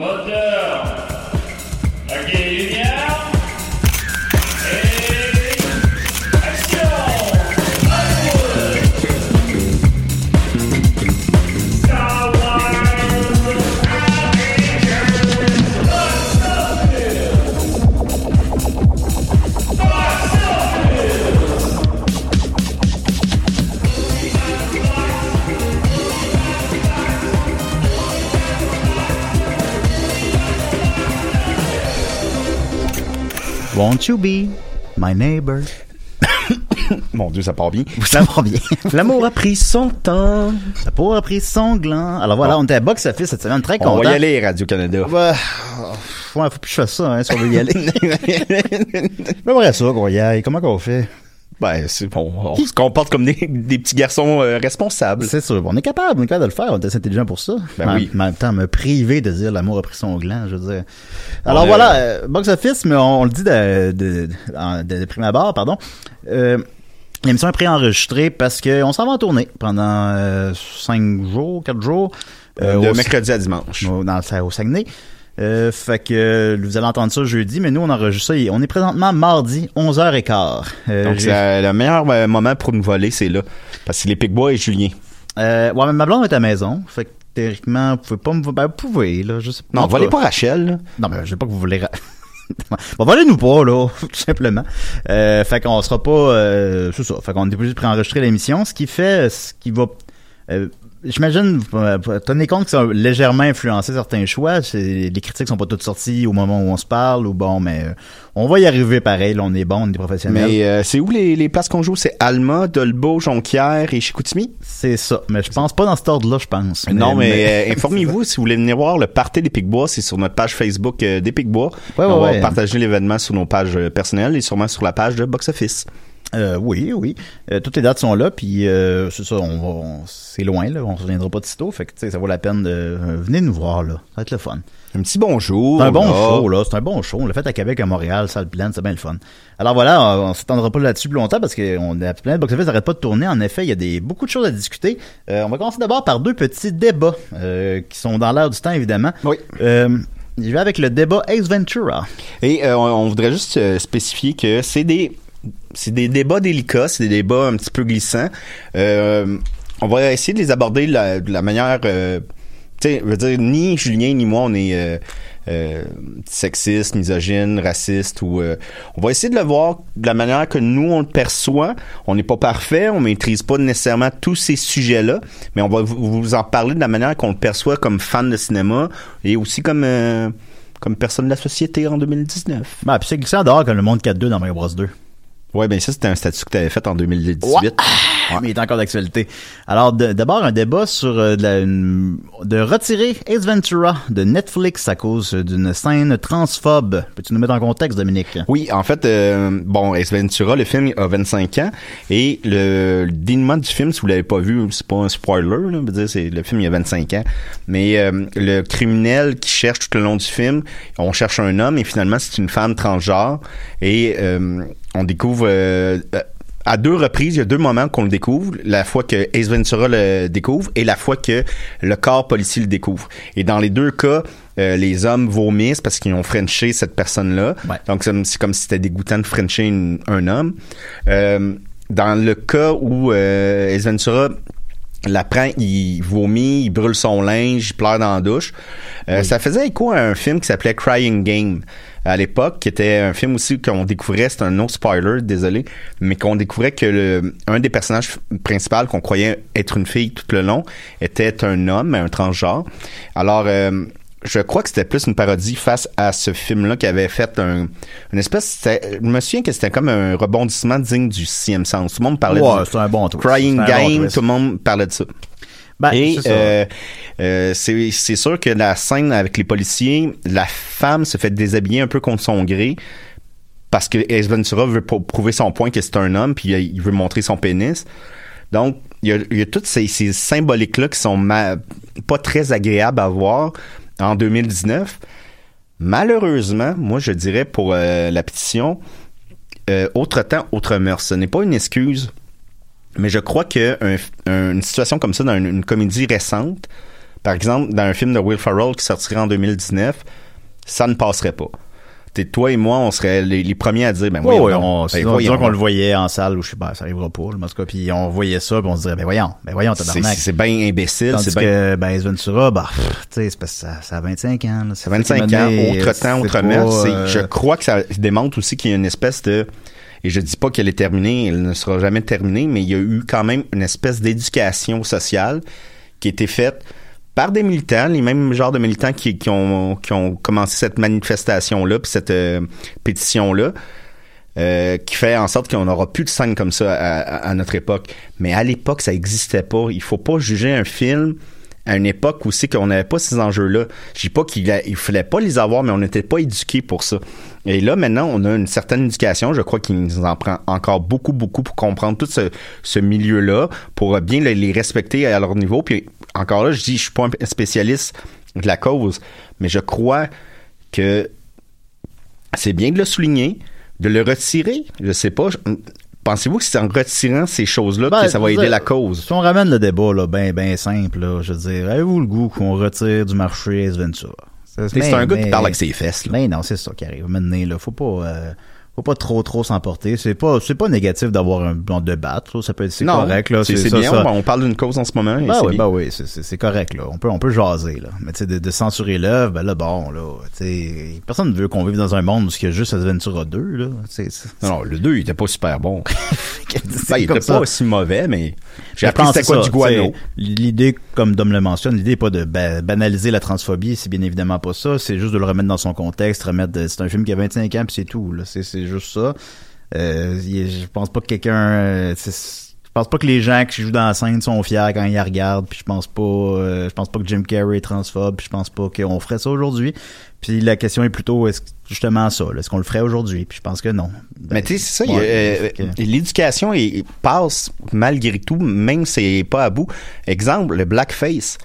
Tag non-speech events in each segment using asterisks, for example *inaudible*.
Moteur. Ok, Won't you be my neighbor? *coughs* Mon Dieu, ça part bien. *laughs* Ça va bien. L'amour a pris son temps. Ça pourrait a pris son gland. Alors voilà, on était à Box Office cette semaine, très content. On va y aller, Radio-Canada. Ouais, ouais, faut plus que je fasse ça, hein, si on veut y aller. *laughs* J'aimerais ça qu'on y aille. Comment qu'on fait? Ben, c'est bon. On se comporte comme des, des petits garçons euh, responsables. C'est sûr, on est capable, on est capable de le faire, on est assez intelligent pour ça. Ben oui. en même temps, me priver de dire l'amour a pris son gland, je veux dire. Alors On, voilà, euh, euh, Box Office, mais on, on le dit de, de, de, de prime abord, pardon. Euh, L'émission est préenregistrée parce que on s'en va en tournée pendant euh, cinq jours, quatre jours. euh, de au- mercredi à dimanche. au, dans, le- au Saguenay. Euh, fait que euh, vous allez entendre ça jeudi, mais nous on enregistre ça. On est présentement mardi 11h15. Euh, Donc, c'est le meilleur moment pour nous voler, c'est là. Parce que les Picbois et Julien. euh, ouais, mais ma blonde est à la maison. Fait que théoriquement, vous pouvez pas me ben, vous pouvez là, je sais pas. Non, volez pas Rachel. là. Non, mais je sais pas que vous voulez. *laughs* bon, volez-nous pas, là, *laughs* tout simplement. Euh, fait qu'on sera pas. Euh, c'est ça. Fait qu'on est obligé de préenregistrer l'émission, ce qui fait. Ce qui va. euh, J'imagine, euh, tenez compte que ça a légèrement influencé certains choix. Les critiques sont pas toutes sorties au moment où on se parle, ou bon, mais euh, on va y arriver pareil. Là, on est bon, on est professionnel. Mais euh, c'est où les, les places qu'on joue? C'est Alma, Dolbeau, Jonquière et Chicoutimi? C'est ça. Mais je pense pas dans cet ordre-là, je pense. non, mais, euh, *laughs* informez-vous si vous voulez venir voir le Party des Picbois, c'est sur notre page Facebook euh, des Picbois. Ouais, ouais, on va ouais. partager l'événement sur nos pages personnelles et sûrement sur la page de Box Office. Euh, oui, oui. Euh, toutes les dates sont là, puis euh, c'est ça, on va, on- c'est loin, là, on se reviendra pas de sitôt, fait que tu sais, ça vaut la peine de venez nous voir là, ça va être le fun. Un petit bonjour. C'est un bon là. show là, c'est un bon show. On l'a fait à Québec, à Montréal, salle pleine, c'est bien le fun. Alors voilà, on, on s'étendra pas là-dessus plus longtemps parce que on, la planète box office n'arrête pas de tourner. En effet, il y a des beaucoup de choses à discuter. On va commencer d'abord par deux petits débats qui sont dans l'air du temps évidemment. Oui. Je vais avec le débat Ace Ventura. Et on, on voudrait juste spécifier que c'est des c'est des débats délicats, c'est des débats un petit peu glissants. Euh, on va essayer de les aborder de la, manière euh, tu sais, je veux dire, ni Julien ni moi on est euh, euh, sexiste, misogyne, raciste ou on va essayer de le voir de la manière que nous on le perçoit. On n'est pas parfait, on maîtrise pas nécessairement tous ces sujets-là, mais on va vous, en parler de la manière qu'on le perçoit comme fan de cinéma et aussi comme personne de la société en 2019. Bah, puis c'est glissant dehors comme le monde 4-2 dans Mario Bros 2. Ouais, ben ça, c'était un statut que tu avais fait en 2018. Ouais. Mais il est encore d'actualité. Alors, d'abord, un débat sur euh, de, la- une- de retirer Ace Ventura de Netflix à cause d'une scène transphobe. Peux-tu nous mettre en contexte, Dominique? Oui, en fait, euh, bon, Ace Ventura, le film a 25 ans, et le, le dénouement du film, si vous l'avez pas vu, c'est pas un spoiler, là, c'est le film il y a 25 ans, mais euh, le criminel qui cherche tout le long du film, on cherche un homme, et finalement, c'est une femme transgenre, et euh, on découvre... euh, à deux reprises, il y a deux moments qu'on le découvre. La fois que Ace Ventura le découvre et la fois que le corps policier le découvre. Et dans les deux cas, euh, les hommes vomissent parce qu'ils ont frenché cette personne-là. Ouais. Donc, c'est comme si c'était dégoûtant de frencher une- un homme. Euh, dans le cas où euh, Ace Ventura l'apprend, il vomit, il brûle son linge, il pleure dans la douche. Euh, Ça faisait écho à un film qui s'appelait Crying Game à l'époque, qui était un film aussi qu'on découvrait, c'est un no spoiler, désolé, mais qu'on découvrait que le, un des personnages principaux qu'on croyait être une fille tout le long était un homme, un transgenre. Alors, euh, je crois que c'était plus une parodie face à ce film-là qui avait fait un, une espèce, je me souviens que c'était comme un rebondissement digne du sixième sens. Tout le monde parlait c'est un bon. Crying bon Game, tout le monde parlait de ça. Ben, Et c'est euh, euh, c'est sûr que la scène avec les policiers, la femme se fait déshabiller un peu contre son gré parce que Ace Ventura veut prouver son point que c'est un homme puis il veut montrer son pénis. Donc il y a, il y a toutes ces, ces symboliques là qui sont ma- pas très agréables à voir en 2019. Malheureusement, moi je dirais pour euh, la pétition, euh, autre temps, autre mœurs. Ce n'est pas une excuse, mais je crois que un- un- une situation comme ça dans une, une comédie récente par exemple, dans un film de Will Ferrell qui sortirait en 2019, ça ne passerait pas. T'es, toi et moi, on serait les, les premiers à dire, ben ouais, donc. on, Ben sinon, voyons le voyait en salle ou je sais pas, ça arrivera pas, en tout cas, puis on voyait ça, puis on se dirait, ben voyons, ben voyons, C'est, tabarnak. c'est bien imbécile, Tandis c'est que, ben, Ace Ventura, bah, pff, tu sais, c'est parce que ça, ça a 25 ans, là. C'est 25 ans, autre temps, autre mœurs. C'est- Je crois que ça démontre aussi qu'il y a une espèce de... Et je dis pas qu'elle est terminée, elle ne sera jamais terminée, mais il y a eu quand même une espèce d'éducation sociale qui a été faite par des militants, les mêmes genres de militants qui, ont, commencé cette manifestation-là, puis cette euh, pétition-là, euh, qui fait en sorte qu'on n'aura plus de scènes comme ça à, notre époque. Mais à l'époque, ça n'existait pas. Il faut pas juger un film à une époque c'est qu'on n'avait pas ces enjeux-là. Je dis pas qu'il il fallait pas les avoir, mais on n'était pas éduqués pour ça. Et là, maintenant, on a une certaine éducation. Je crois qu'il nous en prend encore beaucoup, beaucoup pour comprendre tout ce, milieu-là, pour bien les, respecter à leur niveau. Puis encore là, je dis, je suis pas un spécialiste de la cause, mais je crois que c'est bien de le souligner, de le retirer. Je sais pas. Pensez-vous que c'est en retirant ces choses-là Ben, que ça va aider dire, la cause? Si on ramène le débat, là, ben, ben simple, là, je veux dire, avez-vous le goût qu'on retire du marché Ace Ventura? C'est un gars qui parle avec ses fesses. Là. Ben non, c'est ça qui arrive. Maintenant, là, faut pas, euh, faut pas trop, trop s'emporter. C'est pas, c'est pas négatif d'avoir un, d'en débattre, là. Ça peut être, c'est correct, là. c'est ça, bien. ça. On, on parle d'une cause en ce moment. Ben c'est oui, ben oui, c'est- correct, là. On peut, on peut jaser, là. Mais tu sais, de, de censurer l'œuvre, ben là, bon, là, tu sais, personne ne veut qu'on vive dans un monde où il y a juste Adventura 2, là. Non, non, le 2, il était pas super bon. *laughs* Ben, il était ça. pas aussi mauvais, mais j'ai appris c'était quoi c'est du ça, guano. L'idée, comme Dom le mentionne, l'idée n'est pas de ba- banaliser la transphobie, c'est bien évidemment pas ça. C'est juste de le remettre dans son contexte, remettre. C'est un film qui a 25 ans, puis c'est tout. C'est, juste ça. Euh, je pense pas que quelqu'un. euh, je pense pas que les gens qui jouent dans la scène sont fiers quand ils la regardent. Puis je pense pas. euh, je pense pas que Jim Carrey est transphobe. Puis je pense pas qu'on ferait ça aujourd'hui. Puis la question est plutôt est-ce justement ça. Est-ce qu'on le ferait aujourd'hui? Puis je pense que non. Mais tu sais, c'est ça, Ouais, euh, que- l'éducation passe malgré tout, même si c'est pas à bout. Exemple, le blackface.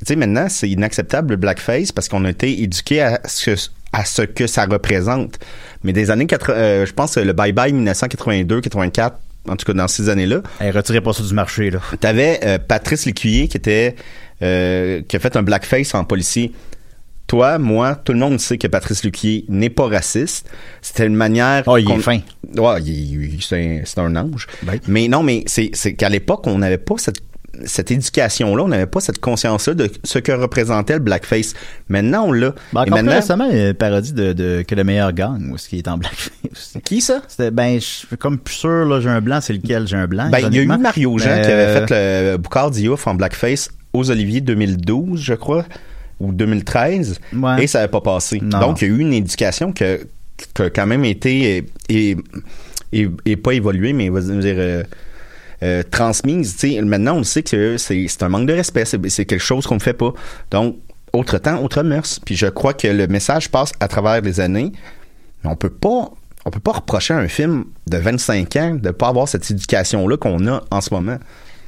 Tu sais, maintenant, c'est inacceptable le blackface parce qu'on a été éduqué à ce, à ce que ça représente. Mais des années 80, euh, je pense que le Bye Bye 1982, 84, en tout cas dans ces années-là, Hey, retirez pas ça du marché là. T'avais euh, Patrice Lécuyer qui était euh, qui a fait un blackface en policier. Toi, moi, tout le monde sait que Patrice Lécuyer n'est pas raciste. C'était une manière. Oh, il est fin. Ouais, c'est un, ange. Ben. Mais non, mais c'est qu'à l'époque, on n'avait pas cette cette éducation-là, on n'avait pas cette conscience-là de ce que représentait le blackface. Maintenant, on l'a. Ben, Et maintenant, récemment, il y a une parodie de, de Que le meilleur gagne, où ce qui est en blackface. qui ça? C'était, ben, je suis comme plus sûr, là, j'ai un blanc, c'est lequel j'ai un blanc. Ben, il y a eu. Mario Jean qui avait euh, fait le Boucard Diouf en blackface aux Oliviers 2012, je crois, ou 2013, Ouais. et ça n'avait pas passé. Non. Donc, il y a eu une éducation que, qui a quand même été, et, et, et pas évoluée, mais va dire, euh, euh, transmise. Tu sais, maintenant, on sait que c'est un manque de respect, c'est quelque chose qu'on ne fait pas. Donc, autre temps, autre mœurs. Puis je crois que le message passe à travers les années, mais on peut pas on peut pas reprocher à un film de 25 ans de pas avoir cette éducation-là qu'on a en ce moment.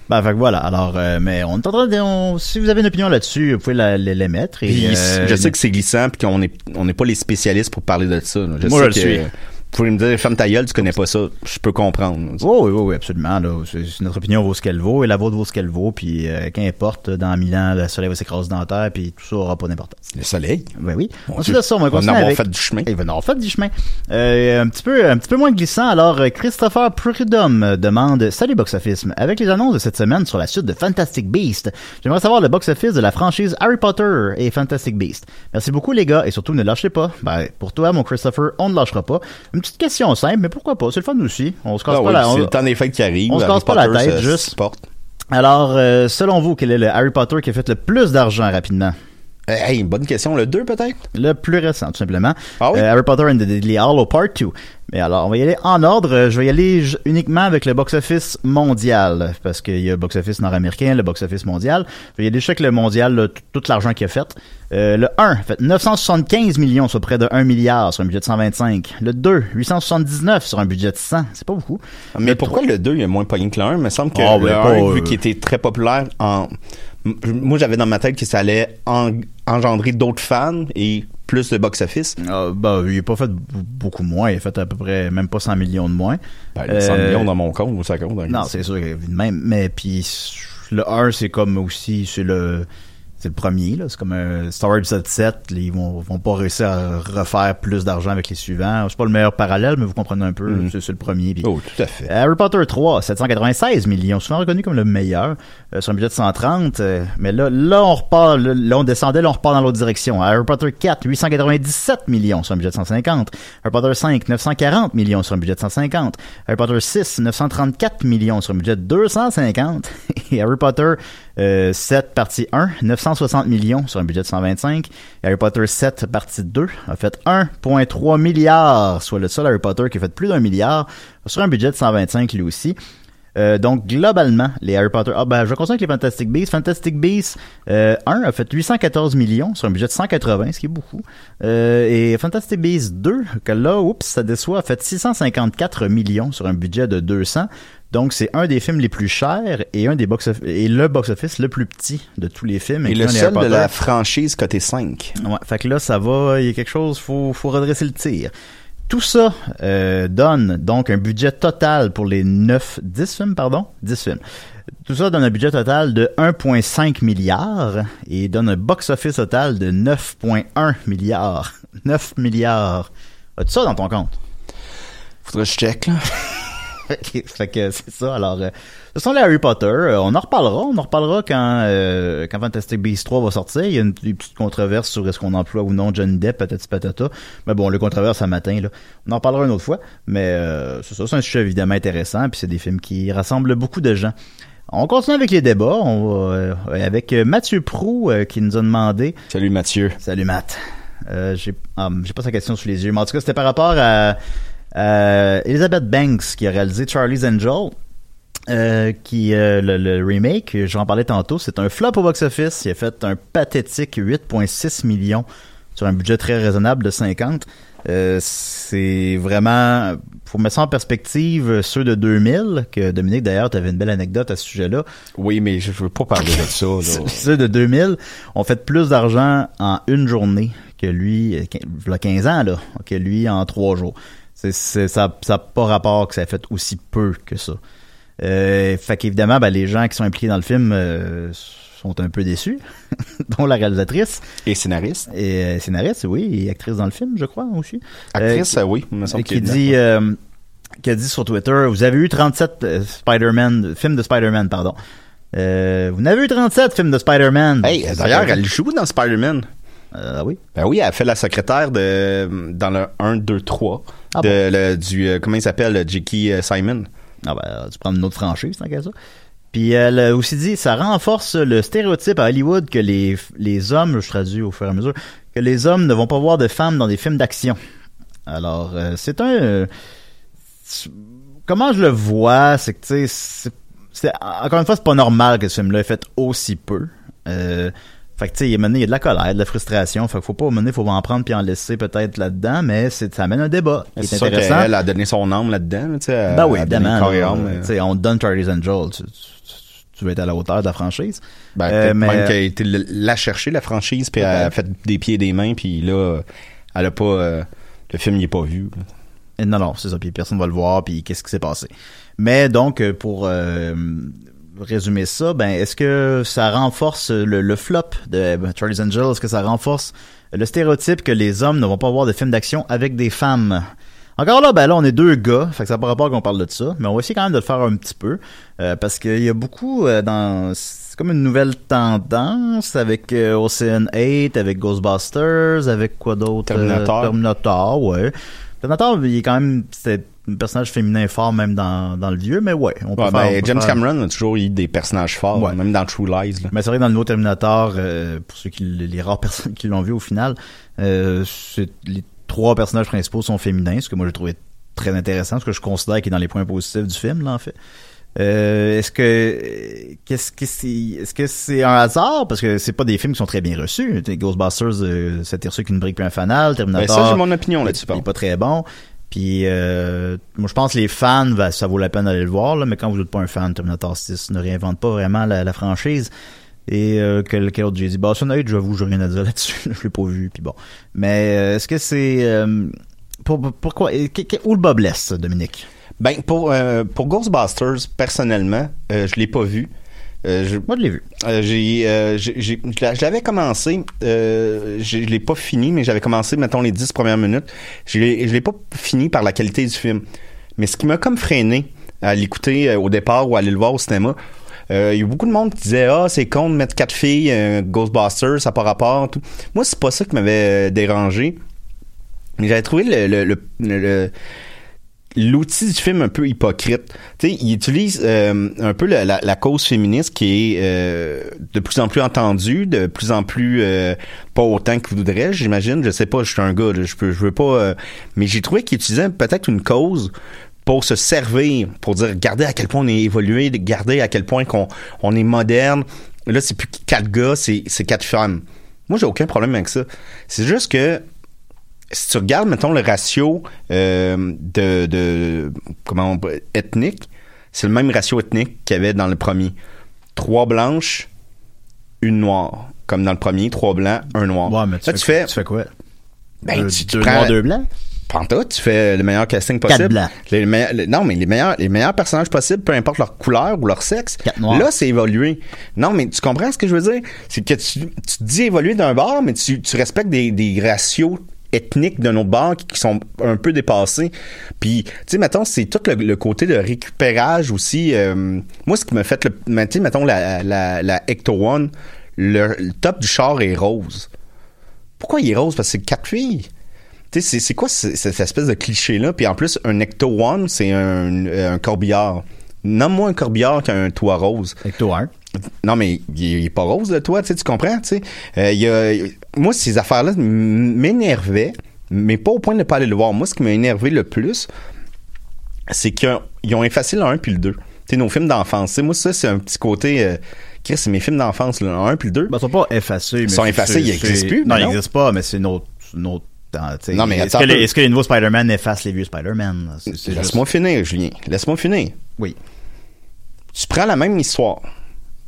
Ben, fait que voilà. Alors, euh, mais on est en train de, on- si vous avez une opinion là-dessus, vous pouvez la, la- l'émettre. Et, Puis, euh, je sais que c'est glissant puis qu'on est on n'est pas les spécialistes pour parler de ça. Je Moi, sais je le suis. Vous pouvez me dire ferme ta gueule, tu connais pas ça. Je peux comprendre. Oui, oui, oui, absolument. Là. Notre opinion vaut ce qu'elle vaut et la vôtre vaut ce qu'elle vaut. Puis euh, qu'importe, dans mille ans, le soleil va s'écraser dans la terre, puis tout ça aura pas d'importance. Le soleil? Ben oui. Mon Ensuite de ça, on va On va en continuer avoir avec... fait du chemin. Il va en avoir fait du chemin. Euh, un petit peu, un petit peu moins glissant. Alors, euh, Christopher Prudhomme demande Salut Box Office. Avec les annonces de cette semaine sur la suite de Fantastic Beast, j'aimerais savoir le box office de la franchise Harry Potter et Fantastic Beast. Merci beaucoup les gars et surtout ne lâchez pas. Ben, pour toi, mon Christopher, on ne lâchera pas. Une petite question simple, mais pourquoi pas? C'est le fun aussi. On se casse Ah pas oui, la. c'est on- le temps des fêtes qui arrive. on se casse pas la tête, juste. Alors, euh, selon vous, quel est le Harry Potter qui a fait le plus d'argent rapidement? Euh, Hey, bonne question. Le 2 peut-être? Le plus récent, tout simplement. Ah oui? Euh, Harry Potter and the Deadly Hallow Part 2. Mais alors, on va y aller en ordre. Je vais y aller uniquement avec le box-office mondial, parce qu'il y a le box-office nord-américain, le box-office mondial. Je vais y aller juste avec le mondial, là, tout l'argent qu'il a fait. Euh, le 1 fait 975 millions, soit près de 1 milliard sur un budget de 125. Le 2, 879 sur un budget de 100. C'est pas beaucoup. Mais Le pourquoi le 2 il est moins pogné que le 1? Il me semble que Ah, le ben, 1, pas, vu euh, qu'il était très populaire en... Moi, j'avais dans ma tête que ça allait en- engendrer d'autres fans et plus de box-office. Euh, bah, il a pas fait beaucoup moins. Il a fait à peu près même pas 100 millions de moins. Ben, 100 Euh, millions dans mon compte, ou ça compte. hein. Non, c'est sûr, même. Mais puis le 1, c'est comme aussi, c'est le. C'est le premier, là. C'est comme un Star Wars Episode 7. là, Ils vont, vont pas réussir à refaire plus d'argent avec les suivants. C'est pas le meilleur parallèle, mais vous comprenez un peu. Mhm. C'est c'est le premier. puis- Oh, tout à fait. Harry Potter 3, 796 millions, souvent reconnu comme le meilleur, euh, sur un budget de 130. euh, mais là, là, on repart, là, là, on descendait, là, on repart dans l'autre direction. Harry Potter 4, 897 millions sur un budget de 150. Harry Potter 5, 940 millions sur un budget de 150. Harry Potter 6, 934 millions sur un budget de 250. *laughs* Et Harry Potter euh, 7, partie 1, 960 millions sur un budget de 125. Et Harry Potter 7, partie 2, a fait 1,3 milliard, soit le seul Harry Potter qui a fait plus d'un milliard sur un budget de 125 lui aussi. Euh, donc, globalement, les Harry Potter... Ah, ben, je vais continuer avec les Fantastic Beasts. Fantastic Beasts euh, 1 a fait 814 millions sur un budget de 180, ce qui est beaucoup. Euh, et Fantastic Beasts 2, que là, oups, ça déçoit, a fait 654 millions sur un budget de 200. Donc, c'est un des films les plus chers et un des box et le box-office le plus petit de tous les films. Et le seul de la franchise côté 5. Ouais, fait que là, ça va, il y a quelque chose, faut, faut redresser le tir. Tout ça euh, donne donc un budget total pour les 9, 10 films, pardon, 10 films. Tout ça donne un budget total de 1,5 milliard et donne un box-office total de 9,1 milliards. *laughs* 9 milliards. As-tu ça dans ton compte? Faudrait que je check, là. *laughs* *laughs* Fait que c'est ça. Alors, euh, ce sont les Harry Potter. Euh, on en reparlera. On en reparlera quand, euh, quand Fantastic Beasts 3 va sortir. Il y a une, une petite controverse sur est-ce qu'on emploie ou non Johnny Depp, patati patata. Mais bon, le controverse à matin, là. On en reparlera une autre fois. Mais c'est ça, c'est un sujet évidemment intéressant. Puis c'est des films qui rassemblent beaucoup de gens. On continue avec les débats. On va, avec Mathieu Prou qui nous a demandé Salut Mathieu. Salut Matt. J'ai ah, j'ai pas sa question sous les yeux, mais en tout cas, c'était par rapport à, à Elizabeth Banks qui a réalisé Charlie's Angel. euh, qui euh, le, le remake, j'en parlais tantôt, c'est un flop au box-office. Il a fait un pathétique 8,6 millions sur un budget très raisonnable de 50. Euh, c'est vraiment, faut mettre ça en perspective, ceux de 2000, que Dominique d'ailleurs, tu avais une belle anecdote à ce sujet-là. Oui, mais je veux pas parler de ça, là. *laughs* Ceux de 2000 ont fait plus d'argent en une journée que lui, euh, quin- v'là 15 ans, là, que lui en trois jours. C'est, ça n'a pas rapport que ça a fait aussi peu que ça. Euh, fait qu'évidemment, ben, les gens qui sont impliqués dans le film euh, sont un peu déçus, *laughs* dont la réalisatrice Et scénariste. et euh, scénariste, oui, et actrice dans le film, je crois aussi. Actrice, Euh, oui, me semble qui dit qui a dit sur Twitter vous avez eu 37 euh, Spider-Man films de Spider-Man pardon vous n'avez eu 37 films de Spider-Man Hey, d'ailleurs, elle joue dans Spider-Man. Euh, oui Ben oui, elle fait la secrétaire de dans le 1, 2, 3 Ah de, le- du euh, comment il s'appelle, le J.K. euh, Simon. ah ben tu prends une autre franchise tant qu'à ça puis elle a aussi dit ça renforce le stéréotype à Hollywood que les les hommes je traduis au fur et à mesure que les hommes ne vont pas voir de femmes dans des films d'action alors euh, c'est un comment je le vois, c'est que tu sais, encore une fois, c'est pas normal que ce film-là ait fait aussi peu. Euh, fait que tu sais, il y a mené- il y a de la colère, de la frustration. Fait qu'il faut pas moment faut en prendre puis en laisser peut-être là-dedans, mais c'est ça amène un débat C'est intéressant. qu'elle a donné son âme là-dedans, tu sais. elle- Ben oui, elle évidemment. euh, on te donne Charlie's Angel, tu, tu- tu veux être à la hauteur de la franchise. Ben, Euh, mais- même qu'elle a été la chercher, la franchise, puis elle a fait des pieds et des mains, puis là, elle a pas... euh, le film, il est pas vu. là. Non, non, c'est ça. Puis personne va le voir. Puis qu'est-ce qui s'est passé Mais donc, euh, pour euh, résumer ça, ben est-ce que ça renforce le, le flop de ben, Charlie's Angel Est-ce que ça renforce le stéréotype que les hommes ne vont pas voir de films d'action avec des femmes? Encore là, ben là, on est deux gars, fait que ça n'a pas rapport qu'on parle de ça, mais on va essayer quand même de le faire un petit peu, euh, parce qu'il y a beaucoup euh, dans... C'est comme une nouvelle tendance avec euh, Ocean 8, avec Ghostbusters, avec quoi d'autre? Terminator. Euh, Terminator, ouais. Terminator, il est quand même... personnage féminin fort, même dans, dans le vieux, mais ouais. On peut Ouais, faire- ben, on peut James faire- Cameron a toujours eu des personnages forts, Ouais. même dans True Lies. Là. mais c'est vrai que dans le nouveau Terminator, euh, pour ceux qui les rares personnes qui l'ont vu au final, euh, les trois personnages principaux sont féminins, ce que moi j'ai trouvé très intéressant, ce que je considère qui est dans les points positifs du film, là, en fait. Euh, est-ce que qu'est-ce que c'est est-ce que c'est un hasard? Parce que c'est pas des films qui sont très bien reçus. Ghostbusters, euh, c'était reçu qu'une brique puis un fanal. Ben, Terminator, ça, j'ai mon opinion là-dessus. il est pas très bon. Puis euh, moi je pense que les fans, ben, ça vaut la peine d'aller le voir, là, mais quand vous n'êtes pas un fan, Terminator 6 ne réinvente pas vraiment la, franchise. Et euh, quel, quel autre j'ai dit? Bah, Son Age, j'avoue, j'ai rien à dire là-dessus. je l'ai pas vu, puis bon. Mais euh, est-ce que c'est... euh, pour, pourquoi... où le bas blesse, Dominique? Ben, pour, euh, pour Ghostbusters, personnellement, euh, je l'ai pas vu. Euh, je, Moi, je l'ai vu. euh, j'ai, euh, j'ai- j'ai- je l'a- je l'avais commencé, je l'ai pas fini, mais j'avais commencé, mettons, les 10 premières minutes. Je l'ai, je l'ai pas fini par la qualité du film. Mais ce qui m'a comme freiné à l'écouter au départ ou à aller le voir au cinéma, il y a eu beaucoup de monde qui disait Ah, c'est con de mettre quatre filles, Ghostbusters, ça n'a pas rapport. Tout. Moi, c'est pas ça qui m'avait dérangé. Mais j'avais trouvé le, le- le- le- le- l'outil du film un peu hypocrite. Tu sais, il utilise euh, un peu la, la- la cause féministe qui est euh, de plus en plus entendue, de plus en plus euh, pas autant qu'il voudrait, j'imagine. Je sais pas, je suis un gars, je peux, je veux pas. euh, mais j'ai trouvé qu'il utilisait peut-être une cause pour se servir, pour dire, regardez à quel point on est évolué, regardez à quel point qu'on on est moderne. Là, c'est plus quatre gars, c'est quatre femmes. Moi, j'ai aucun problème avec ça. C'est juste que si tu regardes, mettons, le ratio euh, de, de comment on ethnique, c'est le même ratio ethnique qu'il y avait dans le premier. Trois blanches, une noire. Comme dans le premier, trois blancs, un noir. Ouais, mais tu, Là, fais, tu fais, tu fais quoi? ben, deux, tu, deux prends- noirs, deux blancs? Panta, tu fais le meilleur casting possible. Quatre blancs. Les non, mais les meilleurs, les meilleurs personnages possibles, peu importe leur couleur ou leur sexe. Quatre noirs. Là, c'est évolué. Non, mais tu comprends ce que je veux dire? C'est que tu, tu te dis évoluer d'un bord, mais tu, tu respectes des, des ratios ethniques d'un autre bord qui, sont un peu dépassés. Puis, tu sais, mettons, c'est tout le, côté de récupérage aussi. euh, moi, ce qui m'a fait le. Tu sais, mettons, la, la, One, le, top du char est rose. Pourquoi il est rose? Parce que c'est quatre filles. Tu sais, c'est- quoi ce- cette espèce de cliché-là? Puis en plus, un Ecto One, c'est un, un corbillard. Nomme-moi un corbillard qui a un toit rose. Ecto 1. Non, mais il est, pas rose, le toit, tu comprends? Tu sais? Euh, il y a, moi, ces affaires-là m'énervaient, mais pas au point de ne pas aller le voir. Moi, ce qui m'a énervé le plus, c'est qu'ils ont, ils ont effacé le 1 puis le 2. Tu sais, nos films d'enfance. Moi, ça, c'est un petit côté... Euh, Chris, c'est mes films d'enfance, le 1 puis le 2. Ben, ils sont pas effacés. mais sont effacés, ils c'est- existent plus, Non, ils n'existent pas, mais c'est tu sais. Non, mais est-ce que, les, que nouveaux Spider-Man effacent les vieux Spider-Man? Juste- Laisse-moi finir, Julien. Laisse-moi finir. Oui. tu prends la même histoire,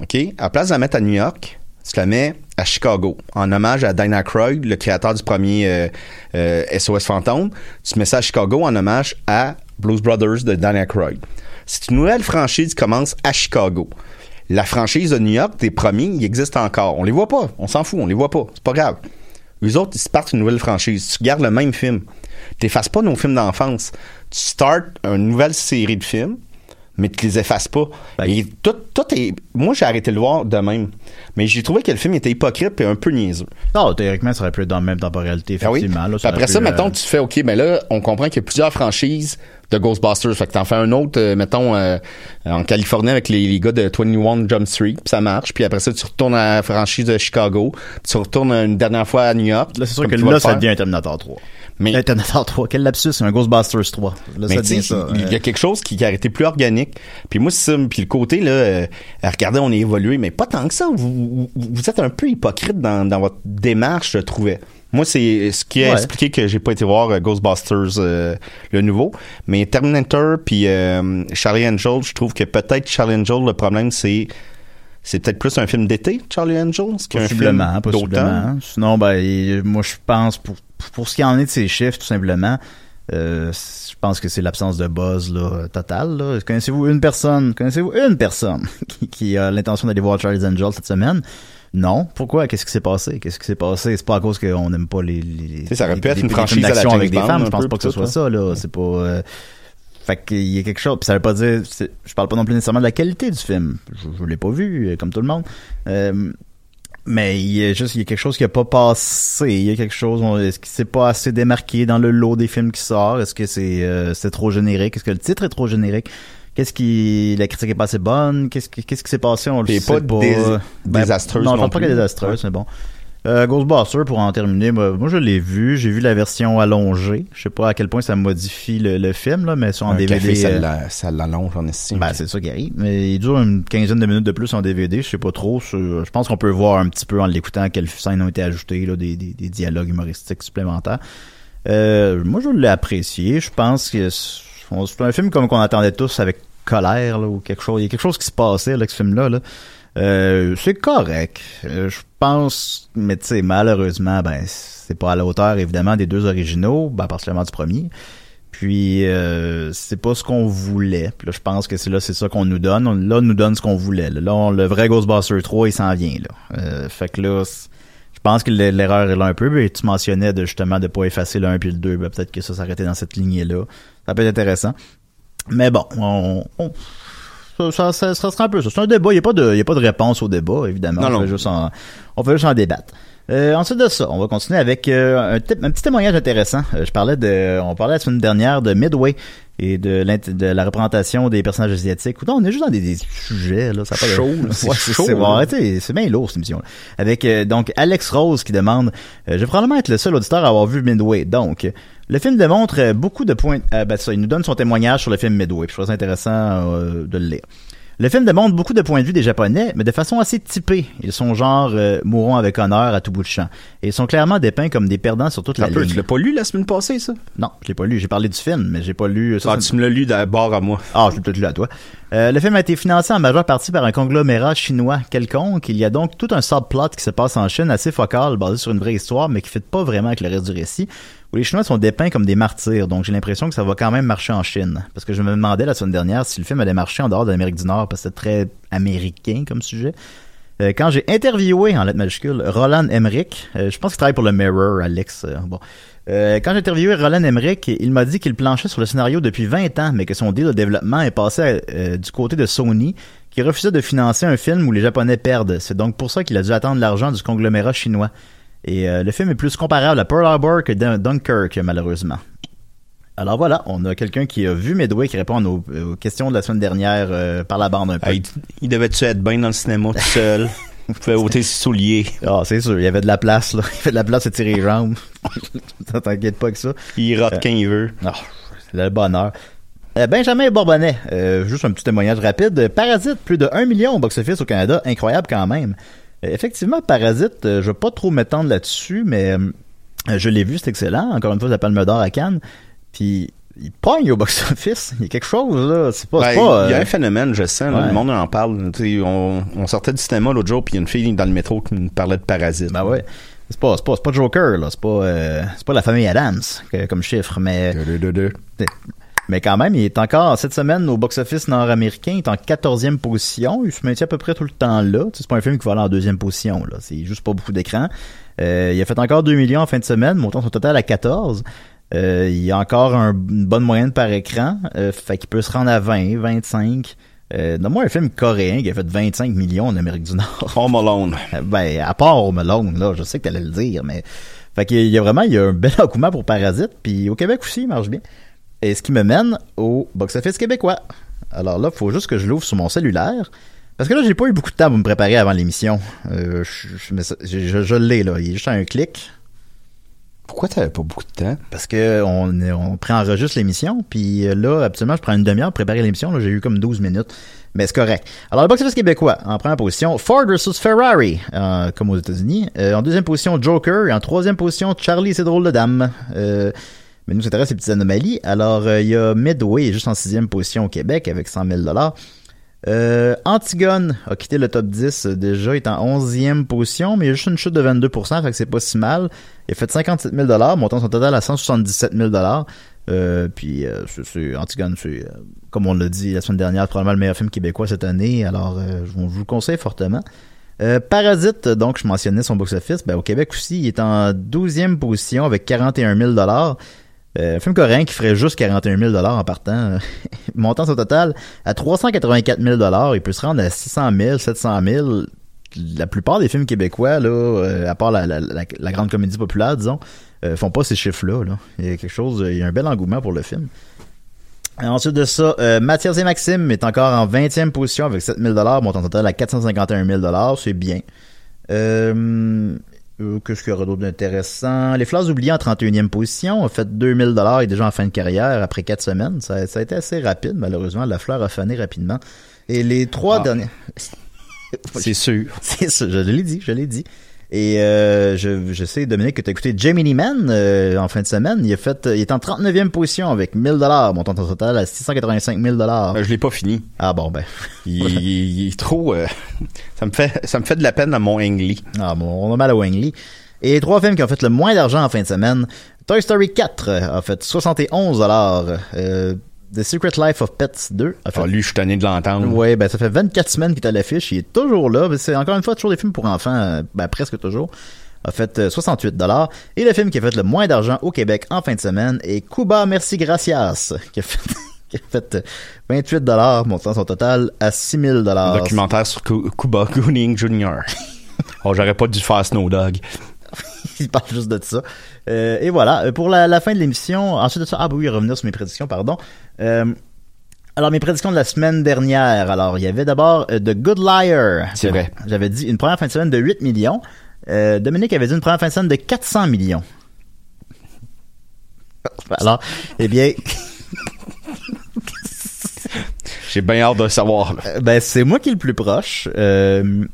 OK? À la place de la mettre à New York, tu la mets à Chicago, en hommage à Dinah Croyd, le créateur du premier euh, euh, SOS Fantôme. Tu mets ça à Chicago en hommage à Blues Brothers de Dinah Croyd. C'est une nouvelle franchise qui commence à Chicago. La franchise de New York, des premiers, il existe encore. On les voit pas. On s'en fout. On les voit pas. C'est pas grave. Les autres, ils partent une nouvelle franchise. Tu gardes le même film. T'effaces pas nos films d'enfance. Tu starts une nouvelle série de films, mais tu les effaces pas. Ben, Et tout, tout est. Moi, j'ai arrêté de le voir de même. Mais j'ai trouvé que le film était hypocrite et un peu niaiseux. Non, théoriquement, ça aurait pu être dans la même temporalité, Ah oui? effectivement. là, Puis après ça, pu, mettons, euh, tu fais, OK, mais là, on comprend qu'il y a plusieurs franchises de Ghostbusters. Fait que t'en fais un autre, euh, mettons, euh, en Californie avec les, les gars de 21 Jump Street, puis ça marche. Puis après ça, tu retournes à la franchise de Chicago, puis tu retournes une dernière fois à New York. Là, c'est sûr que là, ça devient un Terminator 3. Mais- Terminator 3. Quel lapsus, c'est un Ghostbusters 3. Là, Mais ça ça. il y a quelque chose qui, qui a été plus organique. Puis moi, c'est ça. Puis le côté, là, euh, regardez, on est évolué, mais pas tant que ça. Vous, vous, vous êtes un peu hypocrite dans, dans votre démarche, je trouvais. Moi, c'est ce qui a Ouais. expliqué que j'ai pas été voir euh, Ghostbusters euh, le nouveau. Mais Terminator puis euh, Charlie Angel, je trouve que peut-être Charlie Angel, le problème, c'est c'est peut-être plus un film d'été, Charlie Angel, qu'un Possiblement, film possiblement. d'automne. Sinon, ben, moi, je pense, pour, pour ce qui en est de ces chiffres, tout simplement, euh, je pense que c'est l'absence de buzz là. Connaissez-vous une personne, connaissez-vous une personne *laughs* qui, qui a l'intention d'aller voir Charlie's Angel cette semaine? Non. Pourquoi? Qu'est-ce qui s'est passé? Qu'est-ce qui s'est passé? C'est pas à cause qu'on n'aime pas les, ça aurait les- pu être une franchise à la avec des femmes. Je pense pas que ce soit ça. ça, là. C'est pas, euh, fait qu'il y a quelque chose, puis ça veut pas dire, je parle pas non plus nécessairement de la qualité du film. Je, je l'ai pas vu, comme tout le monde. Euh, mais il y a juste, il y a quelque chose qui a pas passé. Il y a quelque chose, est-ce qu'il s'est pas assez démarqué dans le lot des films qui sort? Est-ce que c'est, euh, c'est trop générique? Est-ce que le titre est trop générique? Qu'est-ce qui, la critique est pas assez bonne? Qu'est-ce qui, qu'est-ce qui s'est passé? On le sait pas pas. dés- Ben, désastreuse Non, je non pense pas qu'elle est désastreuse, mais bon. Euh, Ghostbusters, pour en terminer, moi, moi, je l'ai vu. J'ai vu la version allongée. Je sais pas à quel point ça modifie le, le film, là, mais sur en Un DVD. café, ça euh, ça l'allonge en estime. ben, c'est ça qui arrive. Mais il dure une quinzaine de minutes de plus en DVD. Je sais pas trop. Je, pense qu'on peut voir un petit peu en l'écoutant quelles scènes ont été ajoutées, là, des, des, des dialogues humoristiques supplémentaires. Euh, moi, je l'ai apprécié. Je pense que c'est c'est un film comme qu'on attendait tous avec colère, là, ou quelque chose. Il y a quelque chose qui se passait, avec ce film-là, là. Euh, c'est correct. Euh, je pense, mais tu sais, malheureusement, ben, c'est pas à la hauteur, évidemment, des deux originaux, ben, particulièrement du premier. Puis euh, c'est pas ce qu'on voulait. Puis là, je pense que c'est là, c'est ça qu'on nous donne. On- Là, on nous donne ce qu'on voulait. Là, le vrai Ghostbuster 3, il s'en vient. Là. Euh, fait que là, je pense que l'e- l'erreur est là un peu. Mais tu mentionnais de justement de pas effacer le 1 puis le 2. Ben, peut-être que ça s'arrêtait dans cette lignée-là. Ça peut être intéressant. Mais bon, on, on- ça, ça, ça, ça sera un peu ça. C'est un débat. Il n'y a, pas de- y a pas de réponse au débat, évidemment. Non, on, non. Fait juste en, on fait juste en débattre. Euh, ensuite de ça, on va continuer avec euh, un, petit témoignage intéressant. Euh, je parlais de, on parlait la semaine dernière de Midway et de, la représentation des personnages asiatiques. On est juste dans des, des sujets là, ça pas Chaud, là, *laughs* c'est Ouais, chaud, c'est, là. bien lourd cette émission. Avec euh, donc Alex Rose qui demande, je vais probablement être le seul auditeur à avoir vu Midway. Donc, le film démontre euh, beaucoup de points. euh, ben ça, il nous donne son témoignage sur le film Midway. Puis je trouve ça intéressant euh, de le lire. Le film démontre beaucoup de points de vue des Japonais, mais de façon assez typée. Ils sont genre euh, mourons avec honneur à tout bout de champ. Et ils sont clairement dépeints comme des perdants sur toute la peu, ligne. tu l'as pas lu la semaine passée, ça? Non, je l'ai pas lu. J'ai parlé du film, mais j'ai pas lu. ça, Ah, tu me l'as lu d'abord à moi. ah, je l'ai peut-être lu à toi. Euh, le film a été financé en majeure partie par un conglomérat chinois quelconque. Il y a donc tout un subplot qui se passe en Chine assez focal, basé sur une vraie histoire, mais qui ne fit pas vraiment avec le reste du récit, où les Chinois sont dépeints comme des martyrs. Donc j'ai l'impression que ça va quand même marcher en Chine. Parce que je me demandais la semaine dernière si le film allait marcher en dehors de l'Amérique du Nord, parce que c'est très américain comme sujet. Euh, quand j'ai interviewé, en lettres majuscules, Roland Emmerich, euh, je pense qu'il travaille pour le Mirror, Alex. bon. Euh, quand j'ai interviewé Roland Emmerich, il m'a dit qu'il planchait sur le scénario depuis 20 ans, mais que son deal de développement est passé euh, du côté de Sony, qui refusait de financer un film où les Japonais perdent. C'est donc pour ça qu'il a dû attendre l'argent du conglomérat chinois. Et euh, le film est plus comparable à Pearl Harbor que Dun- Dunkirk, malheureusement. Alors voilà, on a quelqu'un qui a vu Midway qui répond nos, aux questions de la semaine dernière par la bande un peu. Ah, il, il devait-tu être bien dans le cinéma tout seul? *laughs* *laughs* Il pouvait ôter ses souliers. Ah, c'est sûr, il y avait de la place, là. *laughs* Il y avait de la place à tirer les jambes. *laughs* T'inquiète pas que ça. Il rote quand il veut. C'est le bonheur. Euh, Benjamin Bourbonnais, euh, juste un petit témoignage rapide. Parasite, plus de 1 million au box-office au Canada, incroyable quand même. Euh, effectivement, Parasite, euh, je vais pas trop m'étendre là-dessus, mais euh, je l'ai vu, c'est excellent. Encore une fois, la Palme d'Or à Cannes. Puis, il pogne au box-office. Il y a quelque chose, là. C'est pas... Ben, pas, il y a euh, un phénomène, je sens, là, ouais. le monde en parle. On, on sortait du cinéma l'autre jour, puis il y a une fille dans le métro qui nous parlait de parasites. Ben ouais. C'est pas, c'est pas, c'est pas Joker, là. C'est pas, euh, c'est pas la famille Adams que- comme chiffre, mais... Deux, deux, deux. Mais quand même, il est encore, cette semaine, au box-office nord-américain, il est en 14e position. Il se maintient à peu près tout le temps là. C'est pas un film qui va aller en deuxième position, là. C'est juste pas beaucoup d'écran. Euh, il a fait encore 2 millions en fin de semaine, montant son total à 14. Euh, il y a encore un- une bonne moyenne par écran. Euh, fait qu'il peut se rendre à 20, 25. Euh, Donne-moi un film coréen qui a fait 25 millions en Amérique du Nord. Home Alone. *laughs* Euh, Ben, à part Home Alone, là, je sais que t'allais le dire, mais... Fait qu'il y a vraiment, il y a un bel *laughs* engouement pour Parasite, puis au Québec aussi, il marche bien. Et ce qui me mène au box-office québécois. Alors là, il faut juste que je l'ouvre sur mon cellulaire. Parce que là, j'ai pas eu beaucoup de temps pour me préparer avant l'émission. Euh, je, je, l'ai, là. Il est juste un clic. Pourquoi t'avais pas beaucoup de temps? Parce que on, on préenregistre l'émission, puis euh, là, absolument, je prends une demi-heure pour préparer l'émission. Là, j'ai eu comme 12 minutes. Mais c'est correct. Alors, le box-office québécois, en première position, Ford vs. Ferrari, euh, comme aux États-Unis. Euh, en deuxième position, Joker. Et en troisième position, Charlie et ses drôles de dames. Euh, mais nous, ça intéresse les petites anomalies. Alors, il y a Midway, juste en sixième position au Québec, avec 100 000 euh, Antigone a quitté le top 10 euh, déjà, il est en 11e position, mais il y a juste une chute de 22%, fait que c'est pas si mal. Il fait 57 000 montant son total à 177 000 euh, Puis euh, Antigone, c'est, comme on l'a dit la semaine dernière, probablement le meilleur film québécois cette année, alors je vous le conseille fortement. Parasite, donc je mentionnais son box-office, ben, au Québec aussi, il est en 12e position avec 41 000 euh, un film coréen qui ferait juste 41 000 en partant, euh, *laughs* montant son total à 384 000 Il peut se rendre à 600 000, 700 000. La plupart des films québécois, là, euh, à part la, grande comédie populaire, disons, euh, font pas ces chiffres-là. Là. Il y a quelque chose, il y a un bel engouement pour le film. Ensuite de ça, euh, Mathias et Maxime est encore en 20e position avec 7 000 montant total à 451 000 C'est bien. Euh, euh, Qu'est-ce qu'il y aura d'autre d'intéressant? Les Fleurs oubliées en 31e position a fait 2000 dollars et déjà en fin de carrière après quatre semaines. Ça, ça a été assez rapide, malheureusement. La fleur a fané rapidement. Et les trois Ah. derniers... C'est sûr. *laughs* C'est ça, je l'ai dit, je l'ai dit. Et euh, je, je sais, Dominique, que tu as écouté Jamie Man euh, en fin de semaine. Il, a fait, il est en 39e position avec 1000 dollars, montant total à 685 000 dollars. Euh, je l'ai pas fini. Ah bon, ben. *laughs* Il, il- il est trop... euh, ça, me fait, ça me fait de la peine dans mon Angly. Ah bon, on a mal à Lee. Et les trois films qui ont fait le moins d'argent en fin de semaine. Toy Story 4 euh, a fait 71 dollars. Euh, The Secret Life of Pets 2 a fait Ah, lui, je suis tanné de l'entendre. Ouais, ben ça fait 24 semaines qu'il est à l'affiche, il est toujours là, mais c'est encore une fois toujours des films pour enfants, euh, ben presque toujours. A fait euh, 68 dollars et le film qui a fait le moins d'argent au Québec en fin de semaine est Cuba Merci Gracias qui a fait *laughs* qui a fait euh, 28 dollars montant son total à 6000 Un dollars. documentaire sur Cu- Cuba Gooding Jr. *laughs* oh, j'aurais pas dû faire Snow Dog. *laughs* Il parle juste de ça. Euh, et voilà, Euh, pour la, la fin de l'émission, ensuite de ça, ah bah oui, revenir sur mes prédictions, pardon. Euh, alors, mes prédictions de la semaine dernière. Alors, il y avait d'abord euh, The Good Liar. C'est vrai. J'avais dit une première fin de semaine de 8 millions. Dominique avait dit une première fin de semaine de 400 millions. *laughs* Alors, eh bien, J'ai bien hâte de savoir. Ben, c'est moi qui est le plus proche. Euh,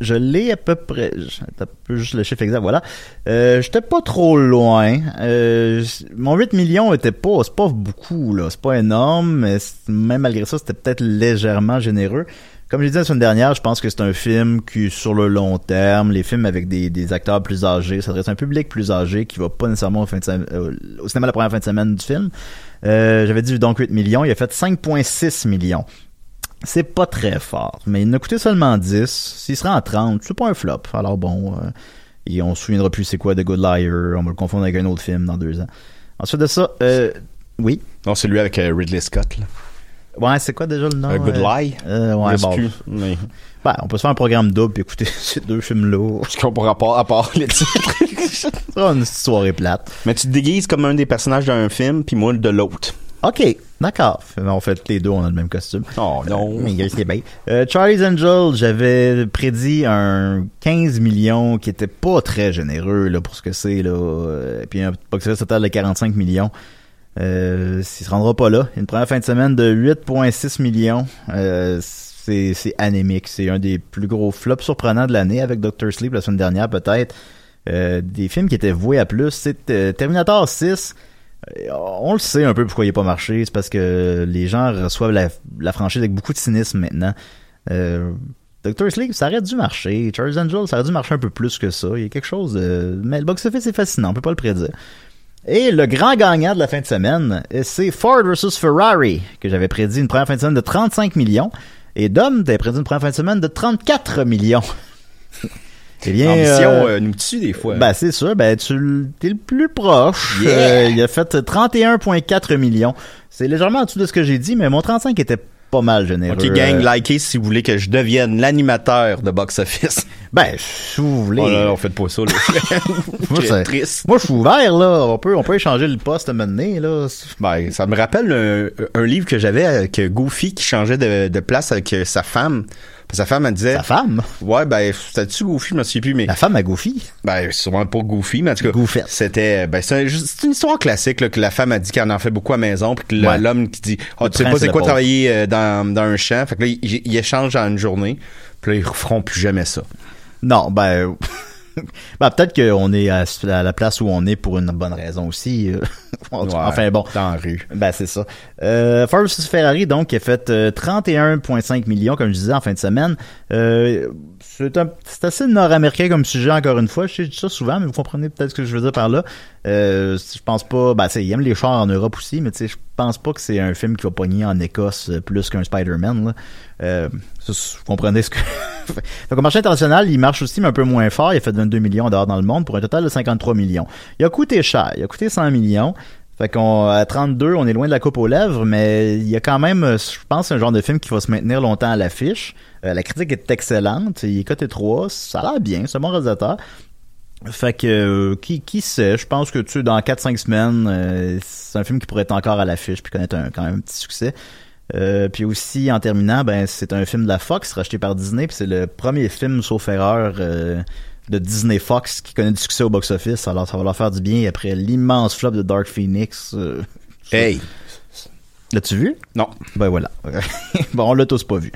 je l'ai à peu près. T'as peu juste le chiffre exact, voilà. Euh, J'étais pas trop loin. Euh, mon 8 millions était pas, c'est pas beaucoup, là. C'est pas énorme, mais même malgré ça, c'était peut-être légèrement généreux. Comme j'ai dit la semaine dernière, je pense que c'est un film qui, sur le long terme, les films avec des, acteurs plus âgés, s'adresse à un public plus âgé qui va pas nécessairement au, fin de sem- euh, au cinéma la première fin de semaine du film. Euh, J'avais dit donc 8 millions, il a fait 5,6 millions. C'est pas très fort, mais il a coûté seulement 10. S'il serait en 30, c'est pas un flop. Alors bon, euh, et on se souviendra plus c'est quoi The Good Liar. On va le confondre avec un autre film dans deux ans. Ensuite de ça, euh, oui? Non, celui avec euh, Ridley Scott. Là. Ouais, c'est quoi déjà le nom? A Good euh, Lie? euh, ouais, bon. Ben, on peut se faire un programme double et écouter *laughs* ces deux films-là. Qu'on pourra pas, à part les titres. *laughs* Sera une soirée plate. Mais tu te déguises comme un des personnages d'un film, puis moi de l'autre. Ok, d'accord. En fait, les deux, on a le même costume. Oh non. Mais c'est bien. Euh, Charlie's Angel, j'avais prédit un 15 millions qui était pas très généreux là pour ce que c'est là. Euh, puis un box-office total de 45 millions. Euh, il se rendra pas là. Une première fin de semaine de 8,6 millions. Euh, c'est c'est anémique. C'est un des plus gros flops surprenants de l'année avec Doctor Sleep la semaine dernière peut-être. Euh, des films qui étaient voués à plus. C'est euh, Terminator 6. Euh, On le sait un peu pourquoi il n'a pas marché. C'est parce que les gens reçoivent la, franchise avec beaucoup de cynisme maintenant. Euh, Doctor Sleep, ça aurait dû marcher. Charles Angel, ça aurait dû marcher un peu plus que ça. Il y a quelque chose de... Mais le box-office est fascinant, on peut pas le prédire. Et le grand gagnant de la fin de semaine, euh, c'est Ford vs Ferrari, que j'avais prédit une première fin de semaine de 35 millions. Et Dom, t'avais prédit une première fin de semaine de 34 millions. Eh bien, L'ambition euh, euh, nous tue des fois. ben, c'est sûr, ben, tu t'es le plus proche. Yeah! Euh, il a fait 31,4 millions. C'est légèrement en dessous de ce que j'ai dit, mais mon 35 était pas mal généreux. ok, gang, Euh, likez si vous voulez que je devienne l'animateur de Box Office. *laughs* Ben, si vous voulez. Oh là on fait pas ça, là. *laughs* Moi, *laughs* c'est- triste. Moi, je suis ouvert, là. On peut, on peut échanger le poste à mener, là. Ben, ça me rappelle un, un livre que j'avais avec Goofy qui changeait de, de place avec sa femme. Sa femme, elle disait, La femme? ouais, ben, c'était-tu Goofy, je me souviens plus, mais, La femme à Goofy? ben, sûrement pas Goofy, mais en tout cas, c'était, ben, c'est un- une histoire classique, là, que la femme a dit qu'elle en fait beaucoup à maison, puis que Ouais. l'homme qui dit, ah, Le tu sais pas c'est quoi le travailler euh, dans, dans un champ, fait que là, ils ils échangent en une journée, puis là, ils referont plus jamais ça. Non, ben. *laughs* ben, peut-être qu'on est à, la place où on est pour une bonne raison aussi. euh. *laughs* enfin, Ouais, bon. Dans la rue. Ben, c'est ça. Euh, Ford vs Ferrari, donc, qui a fait euh, 31,5 millions, comme je disais, en fin de semaine. Euh, c'est un- c'est assez nord-américain comme sujet, encore une fois. Je dis ça souvent, mais vous comprenez peut-être ce que je veux dire par là. Euh, je pense pas... Ben, tu sais, ils aiment les chars en Europe aussi, mais tu sais, je pense pas que c'est un film qui va pogner en Écosse euh, plus qu'un Spider-Man, là. Euh, vous comprenez ce que... *laughs* Donc, au marché international, il marche aussi, mais un peu moins fort. Il a fait 22 millions dehors dans le monde pour un total de 53 millions. Il a coûté cher. Il a coûté 100 millions. Fait qu'on à 32, on est loin de la coupe aux lèvres, mais il y a quand même, je pense, un genre de film qui va se maintenir longtemps à l'affiche. Euh, la critique est excellente. Il est coté 3. Ça a l'air bien. C'est un bon réalisateur. Fait que, euh, qui, qui sait, je pense que, tu dans 4-5 semaines, euh, c'est un film qui pourrait être encore à l'affiche puis connaître un, quand même un petit succès. Euh, puis aussi, en terminant, ben, c'est un film de la Fox racheté par Disney, puis c'est le premier film, sauf erreur, euh, de Disney Fox qui connaît du succès au box-office. Alors, ça va leur faire du bien après l'immense flop de Dark Phoenix. euh, Hey! L'as-tu vu? Non. Ben voilà. *laughs* bon, on l'a tous pas vu.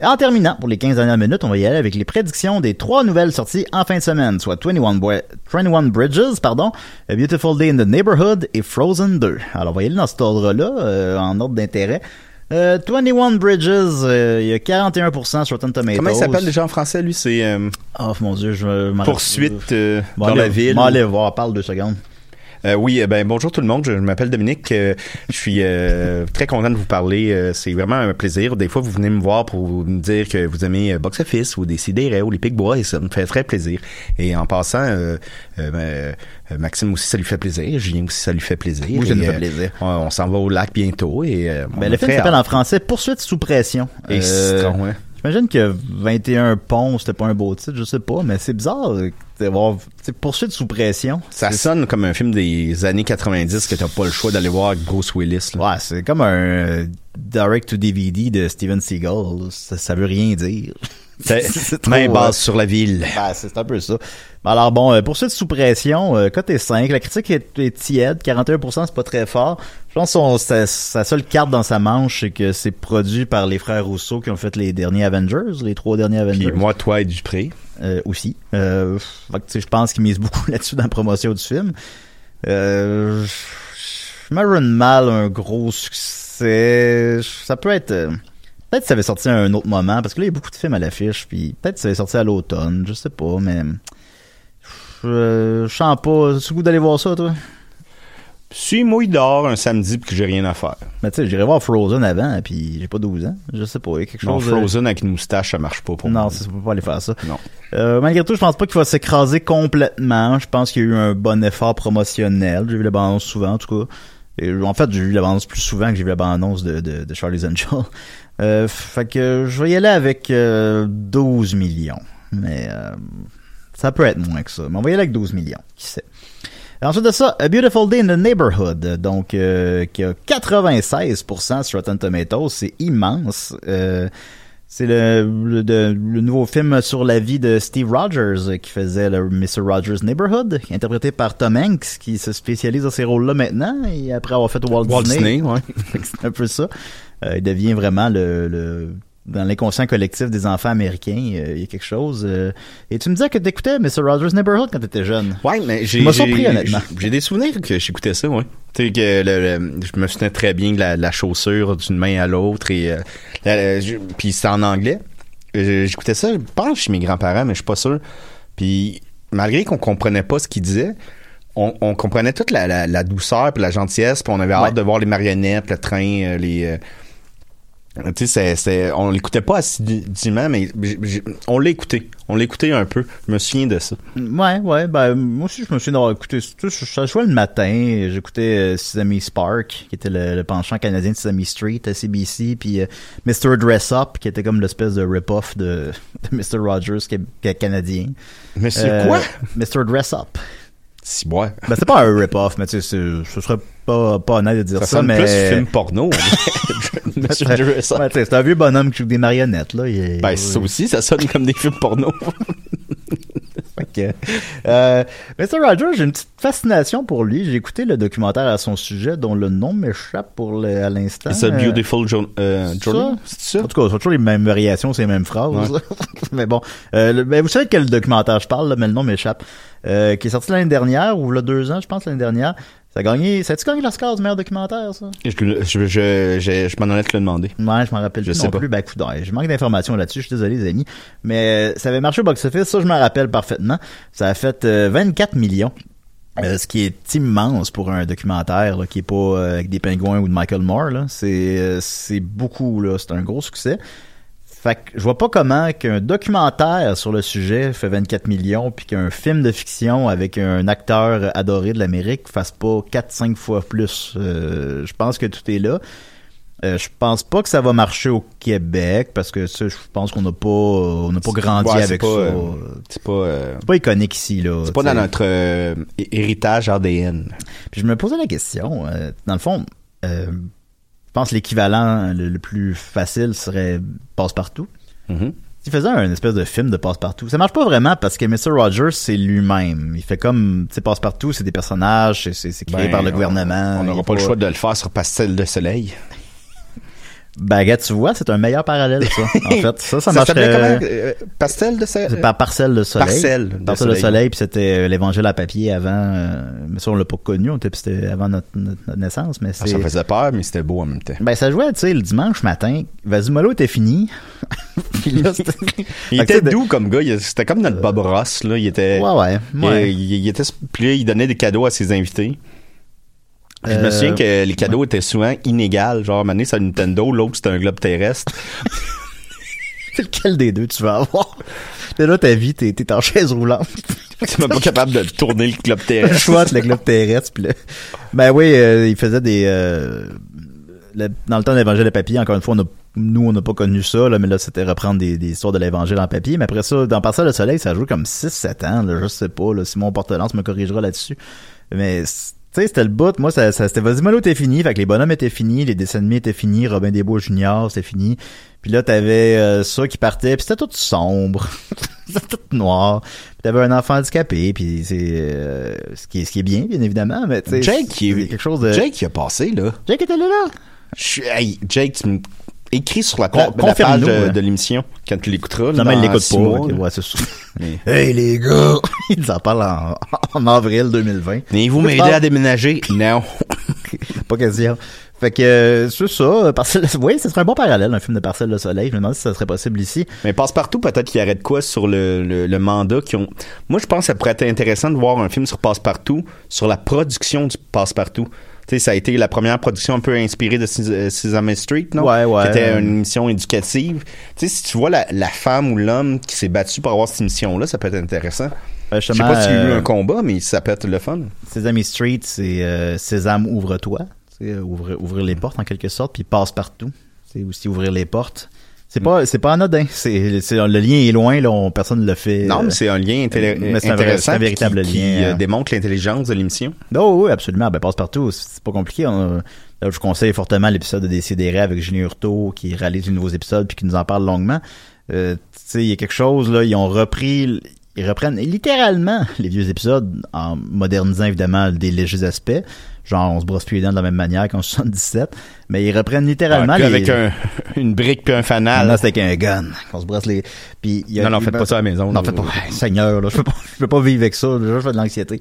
Et en terminant, pour les 15 dernières minutes, on va y aller avec les prédictions des trois nouvelles sorties en fin de semaine, soit 21, Boi- 21 Bridges, pardon, A Beautiful Day in the Neighborhood et Frozen 2. Alors, on va y aller dans cet ordre-là, euh, en ordre d'intérêt. Euh, 21 Bridges, euh, il y a 41% sur Rotten Tomatoes. Comment il s'appelle déjà en français, lui? C'est euh, Oh mon dieu, je m'en Poursuite euh, Bon, dans allez- la ville. Bon, allez voir, parle deux secondes. Euh, oui, euh, ben bonjour tout le monde. Je, je m'appelle Dominique. Euh, je suis euh, très content de vous parler. Euh, c'est vraiment un plaisir. Des fois, vous venez me voir pour me dire que vous aimez euh, Box Office ou des CDR ou les Picbois et ça me fait très plaisir. Et en passant, euh, ben, Maxime aussi, ça lui fait plaisir. Julien aussi, ça lui fait plaisir. Oui, ça nous fait plaisir. on, on s'en va au lac bientôt et euh, Ben, le film s'appelle en français Poursuite sous pression. Et citron, ouais. J'imagine que 21 ponts, c'était pas un beau titre, je sais pas, mais c'est bizarre euh, d'avoir poursuite sous pression. Ça sonne comme un film des années 90 que t'as pas le choix d'aller voir avec Bruce Willis. là. Ouais, c'est comme un euh, direct to DVD de Steven Seagal. Ça, ça veut rien dire. *laughs* C'est- *laughs* Main euh, basse sur la ville. Ben, c'est un peu ça. Ben, Alors bon, euh, poursuite sous pression, euh, côté 5, la critique est, est tiède, 41%, c'est pas très fort. Je pense que sa, sa seule carte dans sa manche, c'est que c'est produit par les frères Rousseau qui ont fait les derniers Avengers, les trois derniers Avengers. Puis moi, toi et Dupré. euh, aussi. Euh, je pense qu'ils misent beaucoup *laughs* là-dessus dans la promotion du film. Euh, J'imagine mal un gros succès. Ça peut être... euh, Peut-être que ça avait sorti à un autre moment, parce que là, il y a beaucoup de films à l'affiche, puis peut-être que ça avait sorti à l'automne, je sais pas, mais... Je, je sens pas... Tu goût d'aller voir ça, toi? Si moi, il dort un samedi puis que j'ai rien à faire. Mais tu sais, j'irai voir Frozen avant, puis j'ai pas 12 ans. Je sais pas, il y a quelque Non, chose... de- Frozen avec une moustache, ça marche pas pour Non, moi. ça, ça peut pas aller faire ça. Non. Euh, malgré tout, je pense pas qu'il va s'écraser complètement. Je pense qu'il y a eu un bon effort promotionnel. J'ai vu la bande-annonce souvent, en tout cas. Et, en fait, j'ai vu la bande-annonce plus souvent que j'ai vu la bande-annonce de, de, de Charlie's Angel. *laughs* Euh, fait que je vais y aller avec euh, 12 millions. Mais euh, ça peut être moins que ça. Mais on va y aller avec 12 millions. Qui sait? Ensuite de ça, A Beautiful Day in the Neighborhood, donc euh, qui a 96% sur Rotten Tomatoes, c'est immense. Euh, c'est le, le, le nouveau film sur la vie de Steve Rogers euh, qui faisait le Mr. Rogers Neighborhood, interprété par Tom Hanks, qui se spécialise dans ces rôles-là maintenant, et après avoir fait Walt, Walt Disney, ouais. que *laughs* c'est un peu ça. Euh, il devient vraiment le, le dans l'inconscient collectif des enfants américains, euh, il y a quelque chose. euh. et tu me disais que t'écoutais Mr. Rogers Neighborhood quand t'étais jeune. Ouais, mais j'ai. J'ai- des souvenirs que j'écoutais ça, ouais. Tu sais, que le, le- je me souvenais très bien de la, la chaussure d'une main à l'autre et. euh, la- la- je- puis c'était en anglais. J'écoutais ça, je pense, chez mes grands-parents, mais je suis pas sûr. Puis malgré qu'on comprenait pas ce qu'ils disaient, on, on comprenait toute la, la, la douceur puis la gentillesse, puis on avait Ouais. hâte de voir les marionnettes, le train, les. Tu sais, on l'écoutait pas assidûment, mais on l'a écouté. On l'a écouté un peu. Je me souviens de ça. Ouais, ouais, ben moi aussi je me souviens d'avoir écouté sais, je jouais le matin, j'écoutais euh, Sesame Spark, qui était le, le penchant canadien de Sesame Street à CBC, puis euh, Mr. Dress Up, qui était comme l'espèce de rip-off de, *laughs* de Mr. Rogers qui est, qui est canadien. Monsieur Euh, quoi? Mr. Dress Up. Si, ouais. Ben c'est pas un rip-off, mais tu sais, ce serait pas, pas honnête de dire Ça ça, sonne mais... plus film porno. *laughs* Monsieur. Ouais, c'est un vieux bonhomme qui joue des marionnettes, là. il est- Ben, ça aussi, ça sonne comme des films porno. *laughs* Que, euh, Mr. Rogers, j'ai une petite fascination pour lui. J'ai écouté le documentaire à son sujet, dont le nom m'échappe pour le- à l'instant. C'est ça, Euh, Beautiful Jo- euh, c'est Journey? ça? C'est ça? En tout cas, c'est toujours les mêmes variations, c'est les mêmes phrases. *laughs* mais bon, euh, le- ben, vous savez de quel documentaire je parle, là, mais le nom m'échappe. Euh, qui est sorti l'année dernière, ou là deux ans, je pense, l'année dernière. A gagné, ça a-tu gagné l'Oscar du meilleur documentaire, ça? Je, je, je, je, je m'en allais te le demander. Ouais, je m'en rappelle Je plus sais non pas. plus. Ben, je manque d'informations là-dessus. Je suis désolé, les amis. Mais euh, ça avait marché au box-office. Ça, je m'en rappelle parfaitement. Ça a fait euh, 24 millions. Euh, ce qui est immense pour un documentaire là, qui est pas euh, avec des pingouins ou de Michael Moore. là. C'est euh, c'est beaucoup. là. C'est un gros succès. Fait que je vois pas comment qu'un documentaire sur le sujet fait 24 millions puis qu'un film de fiction avec un acteur adoré de l'Amérique fasse pas 4-5 fois plus. Euh, je pense que tout est là. Euh, je pense pas que ça va marcher au Québec parce que ça, je pense qu'on n'a pas on n'a pas grandi Ouais, avec pas, ça. euh, C'est pas, euh, c'est pas iconique ici là. c'est pas dans notre euh, hé- héritage ADN. Puis je me posais la question, dans le fond, pense que l'équivalent le, le plus facile serait Passe-Partout. Mhm. S'il faisait un espèce de film de Passe-Partout, ça marche pas vraiment parce que Mr. Rogers, c'est lui-même. Il fait comme, tu sais, Passe-Partout, c'est des personnages, c'est- créé Ben, par le on- gouvernement. On Il n'aura est pas le choix de le faire sur Pastel de Soleil. Ben, gars, tu vois, c'est un meilleur parallèle, ça. *laughs* En fait, ça, ça, marcherait... comment? Euh, Pastel de Soleil? Par parcelle de soleil. Parcelle de Parcelle de soleil. soleil, puis c'était euh, l'évangile à papier avant. euh, mais ça, on l'a pas connu, c'était avant notre, notre- notre naissance, mais Ah, c'est. ça faisait peur, mais c'était beau en même temps. Ben, ça jouait, tu sais, le dimanche matin. Vasimolo était fini. *laughs* Puis là, *laughs* Il était doux comme gars. C'était comme notre Bob Ross. Là. Il était, Ouais, ouais. il, ouais. il- il était, puis là, il donnait des cadeaux à ses invités. Je me Euh, souviens que les cadeaux étaient souvent inégaux. Genre, donné, c'est un Nintendo, l'autre, c'était un globe terrestre. *laughs* C'est lequel des deux tu vas avoir? Là, là, ta vie, t'es, t'es en chaise roulante. *laughs* Tu même pas capable de tourner le globe terrestre. entre le globe terrestre. Ben oui, euh, il faisait des... euh, le- dans le temps de l'évangile de papier, encore une fois, on a, nous, on n'a pas connu ça, là, mais là, c'était reprendre des, des histoires de l'évangile en papier. Mais après ça, dans Parcelle le soleil, ça a joué comme 6-7 ans, là, je sais pas, là, Simon Portelance me corrigera là-dessus. Mais, tu sais, c'était le bout. Moi, ça, ça c'était Vas-y Mollo était fini. Fait que les bonhommes étaient finis, les dessins animés étaient finis, Robin des Bois Junior, c'était fini. Puis là, t'avais euh, ça qui partait, puis c'était tout sombre. *laughs* c'était tout noir. Puis t'avais un enfant handicapé, puis c'est euh, ce qui est ce qui est bien, bien évidemment, mais tu sais, Jake, qui est- quelque chose de Jake, il a passé, là. Jake était là là. Je suis- hey, Jake, tu me- écris sur la, Con- la page confirme-nous, de, l'émission quand tu l'écouteras. Non, mais il l'écoute pas. mois, ouais. *laughs* Mais- *laughs* Hey les gars, *laughs* ils en parlent en, en avril 2020. Mais vous parle- à déménager? Non. Pas question. Fait que euh, c'est ça, Parcelle, oui, ce serait un bon parallèle, un film de Parcelle le Soleil. Je me demande si ça serait possible ici. Mais Passe-Partout, peut-être qu'il y aurait de quoi sur le, le, le mandat qui ont. Moi, je pense que ça pourrait être intéressant de voir un film sur Passe-Partout, sur la production du Passe-Partout. Sais, ça a été la première production un peu inspirée de euh, Sesame Street, non? Ouais, ouais. Qui était une émission éducative. Tu sais, si tu vois la, la femme ou l'homme qui s'est battu pour avoir cette émission-là, ça peut être intéressant. Euh, Je sais pas s'il y a eu euh, un combat, mais ça peut être le fun. Sesame Street, c'est euh, Sésame, ouvre-toi. Euh, ouvrir, ouvrir les portes en quelque sorte, puis passe partout. C'est aussi ouvrir les portes. C'est pas, c'est pas anodin. C'est, c'est, le lien est loin, là, on- personne ne le fait. Non, euh, mais c'est un lien intelli- mais c'est un intéressant véritable qui, qui, lien, euh, hein. démontre l'intelligence de l'émission. Oh, oui, absolument. Ben, passe partout. C'est pas compliqué. On- là, je vous conseille fortement l'épisode de Décidéré avec Julien Hurtaud qui réalise les nouveaux épisodes puis qui nous en parle longuement. Euh, tu sais, il y a quelque chose, là, ils ont repris, ils reprennent littéralement *laughs* les vieux épisodes en modernisant évidemment des légers aspects. Genre, on se brosse plus les dents de la même manière qu'en *laughs* 77. Mais ils reprennent littéralement Ah, les... avec un, *laughs* une brique puis un fanal. là, c'est avec un gun qu'on se brosse les... Puis, y a- Non, non, faites pas ça à la maison. non, faites pas. Seigneur, là, je peux pas, je peux pas vivre avec ça. Je fais de l'anxiété.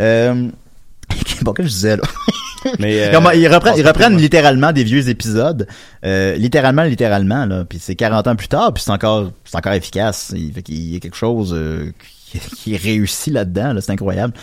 Euh, bon, qu'est-ce que je disais, là? *laughs* Mais, euh, ils reprennent, ils littéralement des vieux épisodes, euh, littéralement, littéralement, là. Puis c'est 40 ans plus tard, puis c'est encore, c'est encore efficace. Il, fait y a quelque chose euh, qui, *laughs* qui est réussi là-dedans, là, c'est incroyable.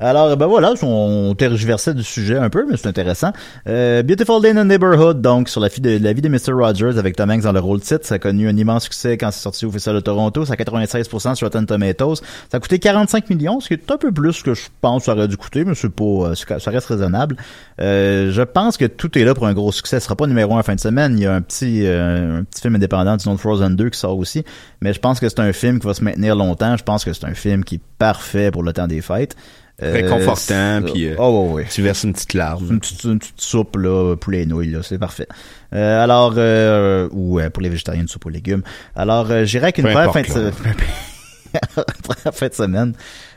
Alors, ben voilà, on tergiversait du sujet un peu, mais c'est intéressant. Euh, Beautiful Day in the Neighborhood, donc, sur la, de, la vie de Mr. Rogers avec Tom Hanks dans le rôle titre. Ça a connu un immense succès quand c'est sorti au Festival de Toronto. Ça a 96% sur Rotten Tomatoes. Ça a coûté 45 millions, ce qui est un peu plus que je pense que ça aurait dû coûter, mais c'est pas, euh, ça reste raisonnable. Euh, je pense que tout est là pour un gros succès. Ce sera pas numéro un fin de semaine. Il y a un petit, euh, un petit film indépendant du nom de Frozen 2 qui sort aussi. Mais je pense que c'est un film qui va se maintenir longtemps. Je pense que c'est un film qui est parfait pour le temps des fêtes. Réconfortant, c'est- puis, euh, Oh, ouais, ouais. Tu verses une petite larme. Une petite, une petite soupe, là, poulet et nouilles, là, c'est parfait. Euh, alors, euh, ou euh, pour les végétariens, une soupe aux légumes. Alors, euh, j'irai avec une première fin, de *laughs* *laughs* première fin de semaine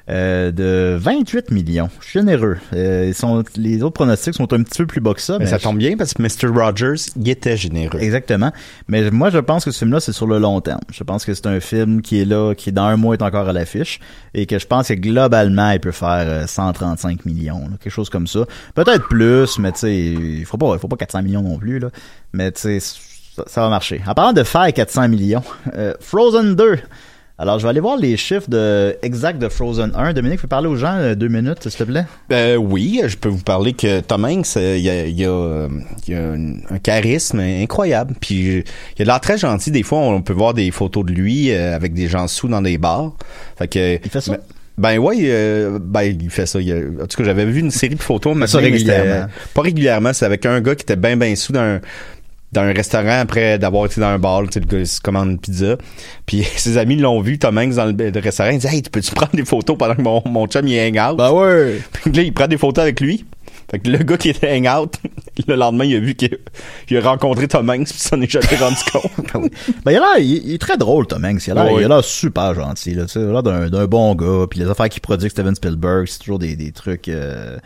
euh, de 28 millions. Généreux. Euh, ils sont, les autres pronostics sont un petit peu plus bas que ça. Mais mais ça je- tombe bien parce que Mr. Rogers, il était généreux. Exactement. Mais moi, je pense que ce film-là, c'est sur le long terme. Je pense que c'est un film qui est là, qui dans un mois est encore à l'affiche, et que je pense que globalement, il peut faire euh, 135 millions, là, quelque chose comme ça. Peut-être plus, mais tu sais, il faut pas, il faut pas 400 millions non plus là. Mais tu sais, ça, ça va marcher. En parlant de faire 400 millions, euh, Frozen 2. Alors, je vais aller voir les chiffres de exact de Frozen 1. Dominique, tu peux parler aux gens euh, deux minutes, s'il te plaît? Euh, oui, je peux vous parler que Tom Hanks, euh, il y a, il y a, euh, y a un, un charisme incroyable. Puis il a l'air très gentil. Des fois, on peut voir des photos de lui avec des gens sous dans des bars. Fait que, Il fait ça? Ben, ben ouais, euh, ben il fait ça. Il en tout cas, j'avais vu une série de photos. *laughs* ça mais c'était, régulièrement. euh, Pas régulièrement. C'est avec un gars qui était bien bien sous dans un dans un restaurant après d'avoir été dans un bar, tu sais, le gars il se commande une pizza. Puis *laughs* ses amis l'ont vu, Tom Hanks, dans le, le restaurant. Il dit Hey, tu peux-tu prendre des photos pendant que mon, mon chum il hang out? Bah ouais! Puis là, il prend des photos avec lui. Fait que le gars qui était hang out, *laughs* le lendemain, il a vu qu'il il a rencontré Tom Hanks, puis ça n'est jamais rendu compte. *laughs* Ben, il a l'air, il, il est très drôle, Tom Hanks. Il a l'air, il a super gentil, là. Tu sais, il a l'air d'un, d'un bon gars. Puis les affaires qu'il produit Steven Spielberg, c'est toujours des, des trucs, euh,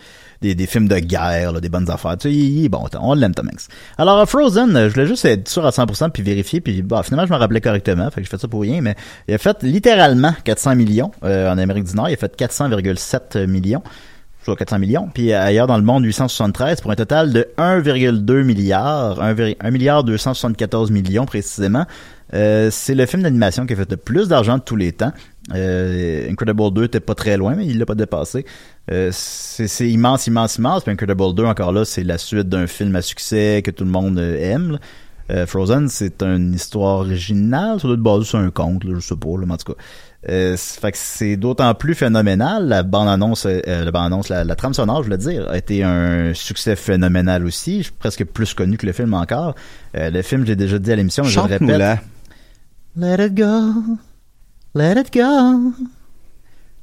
des, films de guerre, des bonnes affaires. Tu sais, il, est bon. On l'aime, Tom. Alors, euh, Frozen, euh, je voulais juste être sûr à 100% puis vérifier. Puis, bah, finalement, je me rappelais correctement. Fait que j'ai fait ça pour rien. Mais il a fait littéralement 400 millions, euh, en Amérique du Nord. Il a fait 400,7 millions. Soit 400 millions. Puis ailleurs dans le monde, 873 pour un total de 1,2 milliard, 1, 1 milliard 274 millions précisément. C'est le film d'animation qui a fait le plus d'argent de tous les temps. Incredible 2 était pas très loin, mais il l'a pas dépassé. Euh, c'est immense, immense, immense. Puis Incredible 2, encore là, c'est la suite d'un film à succès que tout le monde euh, aime. là. Euh, Frozen, c'est une histoire originale, ça doit être basé sur un conte, là, je sais pas, là, mais en tout cas. Euh, c'est- fait que c'est d'autant plus phénoménal. La bande-annonce, euh, la bande-annonce, la, la trame sonore, je voulais dire, a été un succès phénoménal aussi, presque plus connu que le film encore. Le film, j'ai déjà dit à l'émission, je le répète. Let it go, let it go.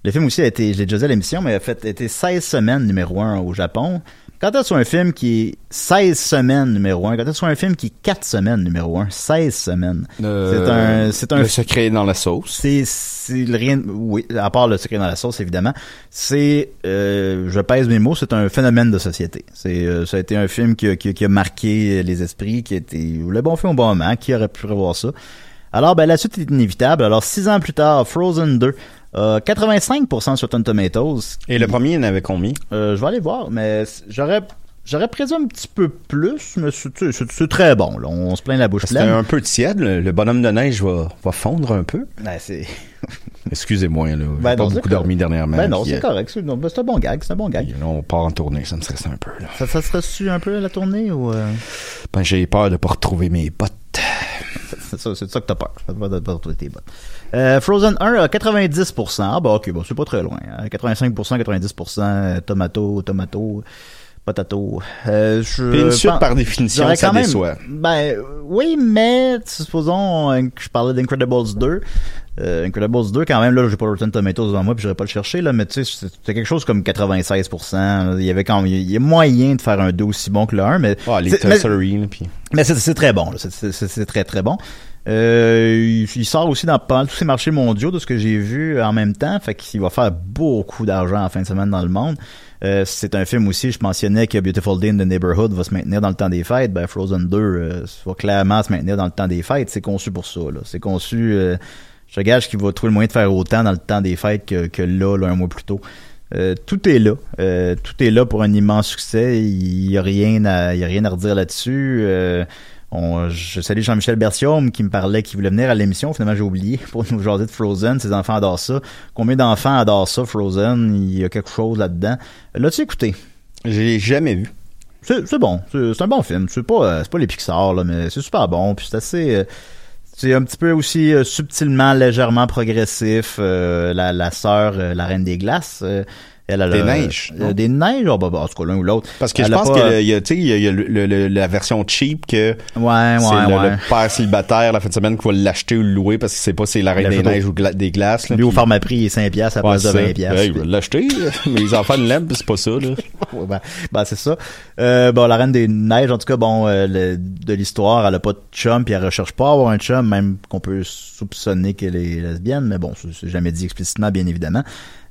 Le film aussi a été, je l'ai déjà dit à l'émission, mais a fait, été 16 semaines numéro 1 au Japon. Quand t'as sur un film qui est 16 semaines numéro 1, quand t'as sur un film qui est 4 semaines numéro 1, 16 semaines. C'est un, c'est un Le secret dans la sauce. c'est c'est rien oui à part le secret dans la sauce évidemment c'est euh, je pèse mes mots c'est un phénomène de société c'est euh, ça a été un film qui, a- qui, a- qui a marqué les esprits qui a été le bon film au bon moment qui aurait pu revoir ça alors ben la suite est inévitable alors six ans plus tard Frozen 2 euh, 85% sur Rotten Tomatoes Et le premier, il en avait combien? euh, je vais aller voir, mais j'aurais j'aurais prévu un petit peu plus, mais c'est- c'est c'est- c'est très bon. Là. On se plaint la bouche C'était pleine. un peu tiède. Le, le bonhomme de neige va, va fondre un peu. Ben, c'est *laughs* Excusez-moi, là. J'ai Ben pas non, c'est beaucoup correct. dormi dernièrement. ben non, c'est euh, correct. C'est non, ben, c'est un bon gag, c'est un bon gag. là, on part en tournée, ça me stresse un peu. Là. Ça, ça serait su un peu la tournée ou euh, Ben, j'ai peur de pas retrouver mes bottes. c'est ça, c'est de ça que t'as peur. T'as peur de pas retrouver tes bottes. Euh, Frozen 1 à 90%. Ah bah ok, bon, c'est pas très loin. hein. 85%, 90%, euh, tomato, tomato, potato. Euh, je Puis une suite, pense- par définition, ça quand même- déçoit. Ben oui, mais supposons euh, que je parlais d'Incredibles 2. Euh, Incredibles 2, quand même, là, j'ai pas le Rotten Tomatoes devant moi, puis j'aurais pas le chercher, là, mais tu sais, c'était quelque chose comme 96%. là. Il y avait quand même, il y a moyen de faire un 2 aussi bon que le 1, mais Ah, les c'est- mais- puis... mais c'est très bon, c'est très très bon. Euh, il, sort aussi dans pas mal tous ces marchés mondiaux de ce que j'ai vu en même temps, fait qu'il va faire beaucoup d'argent en fin de semaine dans le monde. Euh, c'est un film aussi, je mentionnais que Beautiful Day in the Neighborhood va se maintenir dans le temps des fêtes. Ben Frozen 2 euh, va clairement se maintenir dans le temps des fêtes. C'est conçu pour ça. C'est conçu. euh, je gage qu'il va trouver le moyen de faire autant dans le temps des fêtes que, que là, là, un mois plus tôt. Euh, tout est là. Euh, tout est là pour un immense succès. Il y a rien à, y a rien à redire là-dessus. Euh, on, je salue Jean-Michel Bertium qui me parlait qu'il voulait venir à l'émission. Finalement, j'ai oublié *laughs* pour nous jaser de Frozen. Ses enfants adorent ça. Combien d'enfants adorent ça, Frozen? Il y a quelque chose là-dedans. L'as-tu écouté? J'ai jamais vu. C'est c'est bon. C'est c'est un bon film. C'est pas, euh, c'est pas les Pixar, là, mais c'est super bon. Puis c'est assez... euh, c'est un petit peu aussi euh, subtilement, légèrement progressif. Euh, la, la sœur, euh, la reine des glaces, elle a Des neiges, euh, des neiges, oh, bah, bah, en tout cas, l'un ou l'autre. Parce que Elle je pense qu'il y a, tu sais, il y a, il y a le- le- la version cheap que Ouais, c'est ouais, le, ouais. le père célibataire la fin de semaine qui va l'acheter ou le louer parce qu'il sait pas si c'est la reine des neiges ou gla- des glaces. Là, Lui, au pharmaprix, il est 5 piastres à place de c'est 20 ça. piastres. Ouais, il va l'acheter, mais les enfants l'aiment, puis c'est pas ça. Là. *laughs* Ouais, ben, ben, c'est ça. Euh, bon, la reine des neiges, en tout cas, bon, euh, de l'histoire, elle a pas de chum, puis elle recherche pas à avoir un chum, même qu'on peut soupçonner qu'elle est lesbienne, mais bon, c'est c'est jamais dit explicitement, bien évidemment.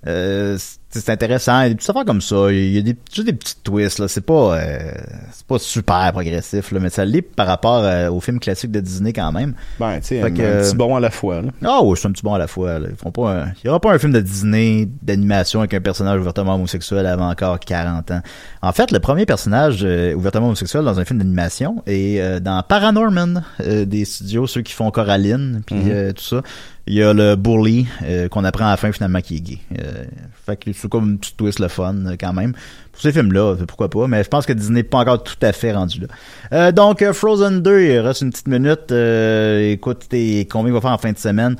Euh, c'est intéressant, il y a des petites affaires comme ça, il y a des, juste des petits twists, là, c'est pas, euh, c'est pas super progressif, là, mais ça l'est par rapport euh, aux films classiques de Disney quand même. Ben, tu sais, un, petit bon à la fois. Là. Ah oui, c'est un petit bon à la fois. Là. Ils font pas un- Il y aura pas un film de Disney d'animation avec un personnage ouvertement homosexuel avant encore 40 ans. En fait, le premier personnage euh, ouvertement homosexuel dans un film d'animation est euh, dans Paranorman euh, des studios, ceux qui font Coraline, puis Mhm. euh, tout ça. Il y a le bully euh, qu'on apprend à la fin finalement qui est gay. Euh, fait que c'est comme un petit twist le fun euh, quand même. Pour ces films-là, euh, pourquoi pas, mais je pense que Disney n'est pas encore tout à fait rendu là. Euh, donc euh, Frozen 2, il reste une petite minute. Écoute, combien il va faire en fin de semaine?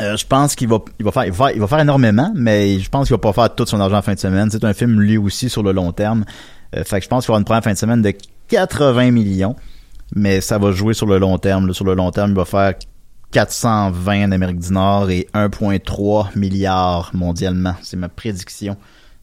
Euh, je pense qu'il va, il va faire, il va, il va faire énormément, mais je pense qu'il va pas faire tout son argent en fin de semaine. C'est un film lui aussi sur le long terme. Euh, fait que je pense qu'il va avoir une première fin de semaine de 80 millions, mais ça va jouer sur le long terme. Sur le long terme, il va faire 420 en Amérique du Nord et 1,3 milliard mondialement. C'est ma prédiction.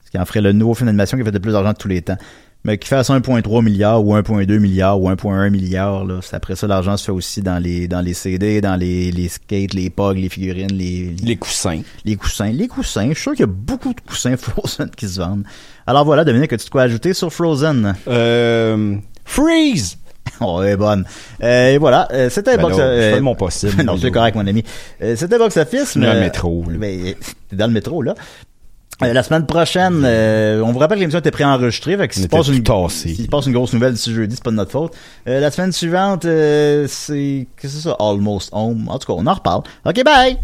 Ce qui en ferait le nouveau film d'animation qui fait le plus d'argent de tous les temps. Mais qui fasse 1.3 milliard ou 1.2 milliard ou 1.1 milliard, là, après ça, l'argent se fait aussi dans les, dans les CD, dans les, les skates, les pogs, les figurines, les, les, Les coussins. les coussins. Les coussins, je suis sûr qu'il y a beaucoup de coussins *laughs* Frozen qui se vendent. Alors voilà, Dominique, as-tu de quoi ajouter sur Frozen? Euh, freeze! *laughs* Oh, elle est bonne. Euh, et voilà, euh, c'était Ben Box je euh, fais de mon possible. *laughs* non, c'est correct, mon ami. Euh, c'était Box Office. dans le mais- métro, là. Ben, t'es dans le métro, là. Euh, la semaine prochaine, euh, on vous rappelle que l'émission était préenregistrée, fait que On s'il passe, une, s'il passe une grosse nouvelle d'ici jeudi, c'est pas de notre faute. Euh, la semaine suivante, euh, c'est, qu'est-ce que c'est ça? Almost Home. En tout cas, on en reparle. Ok, bye!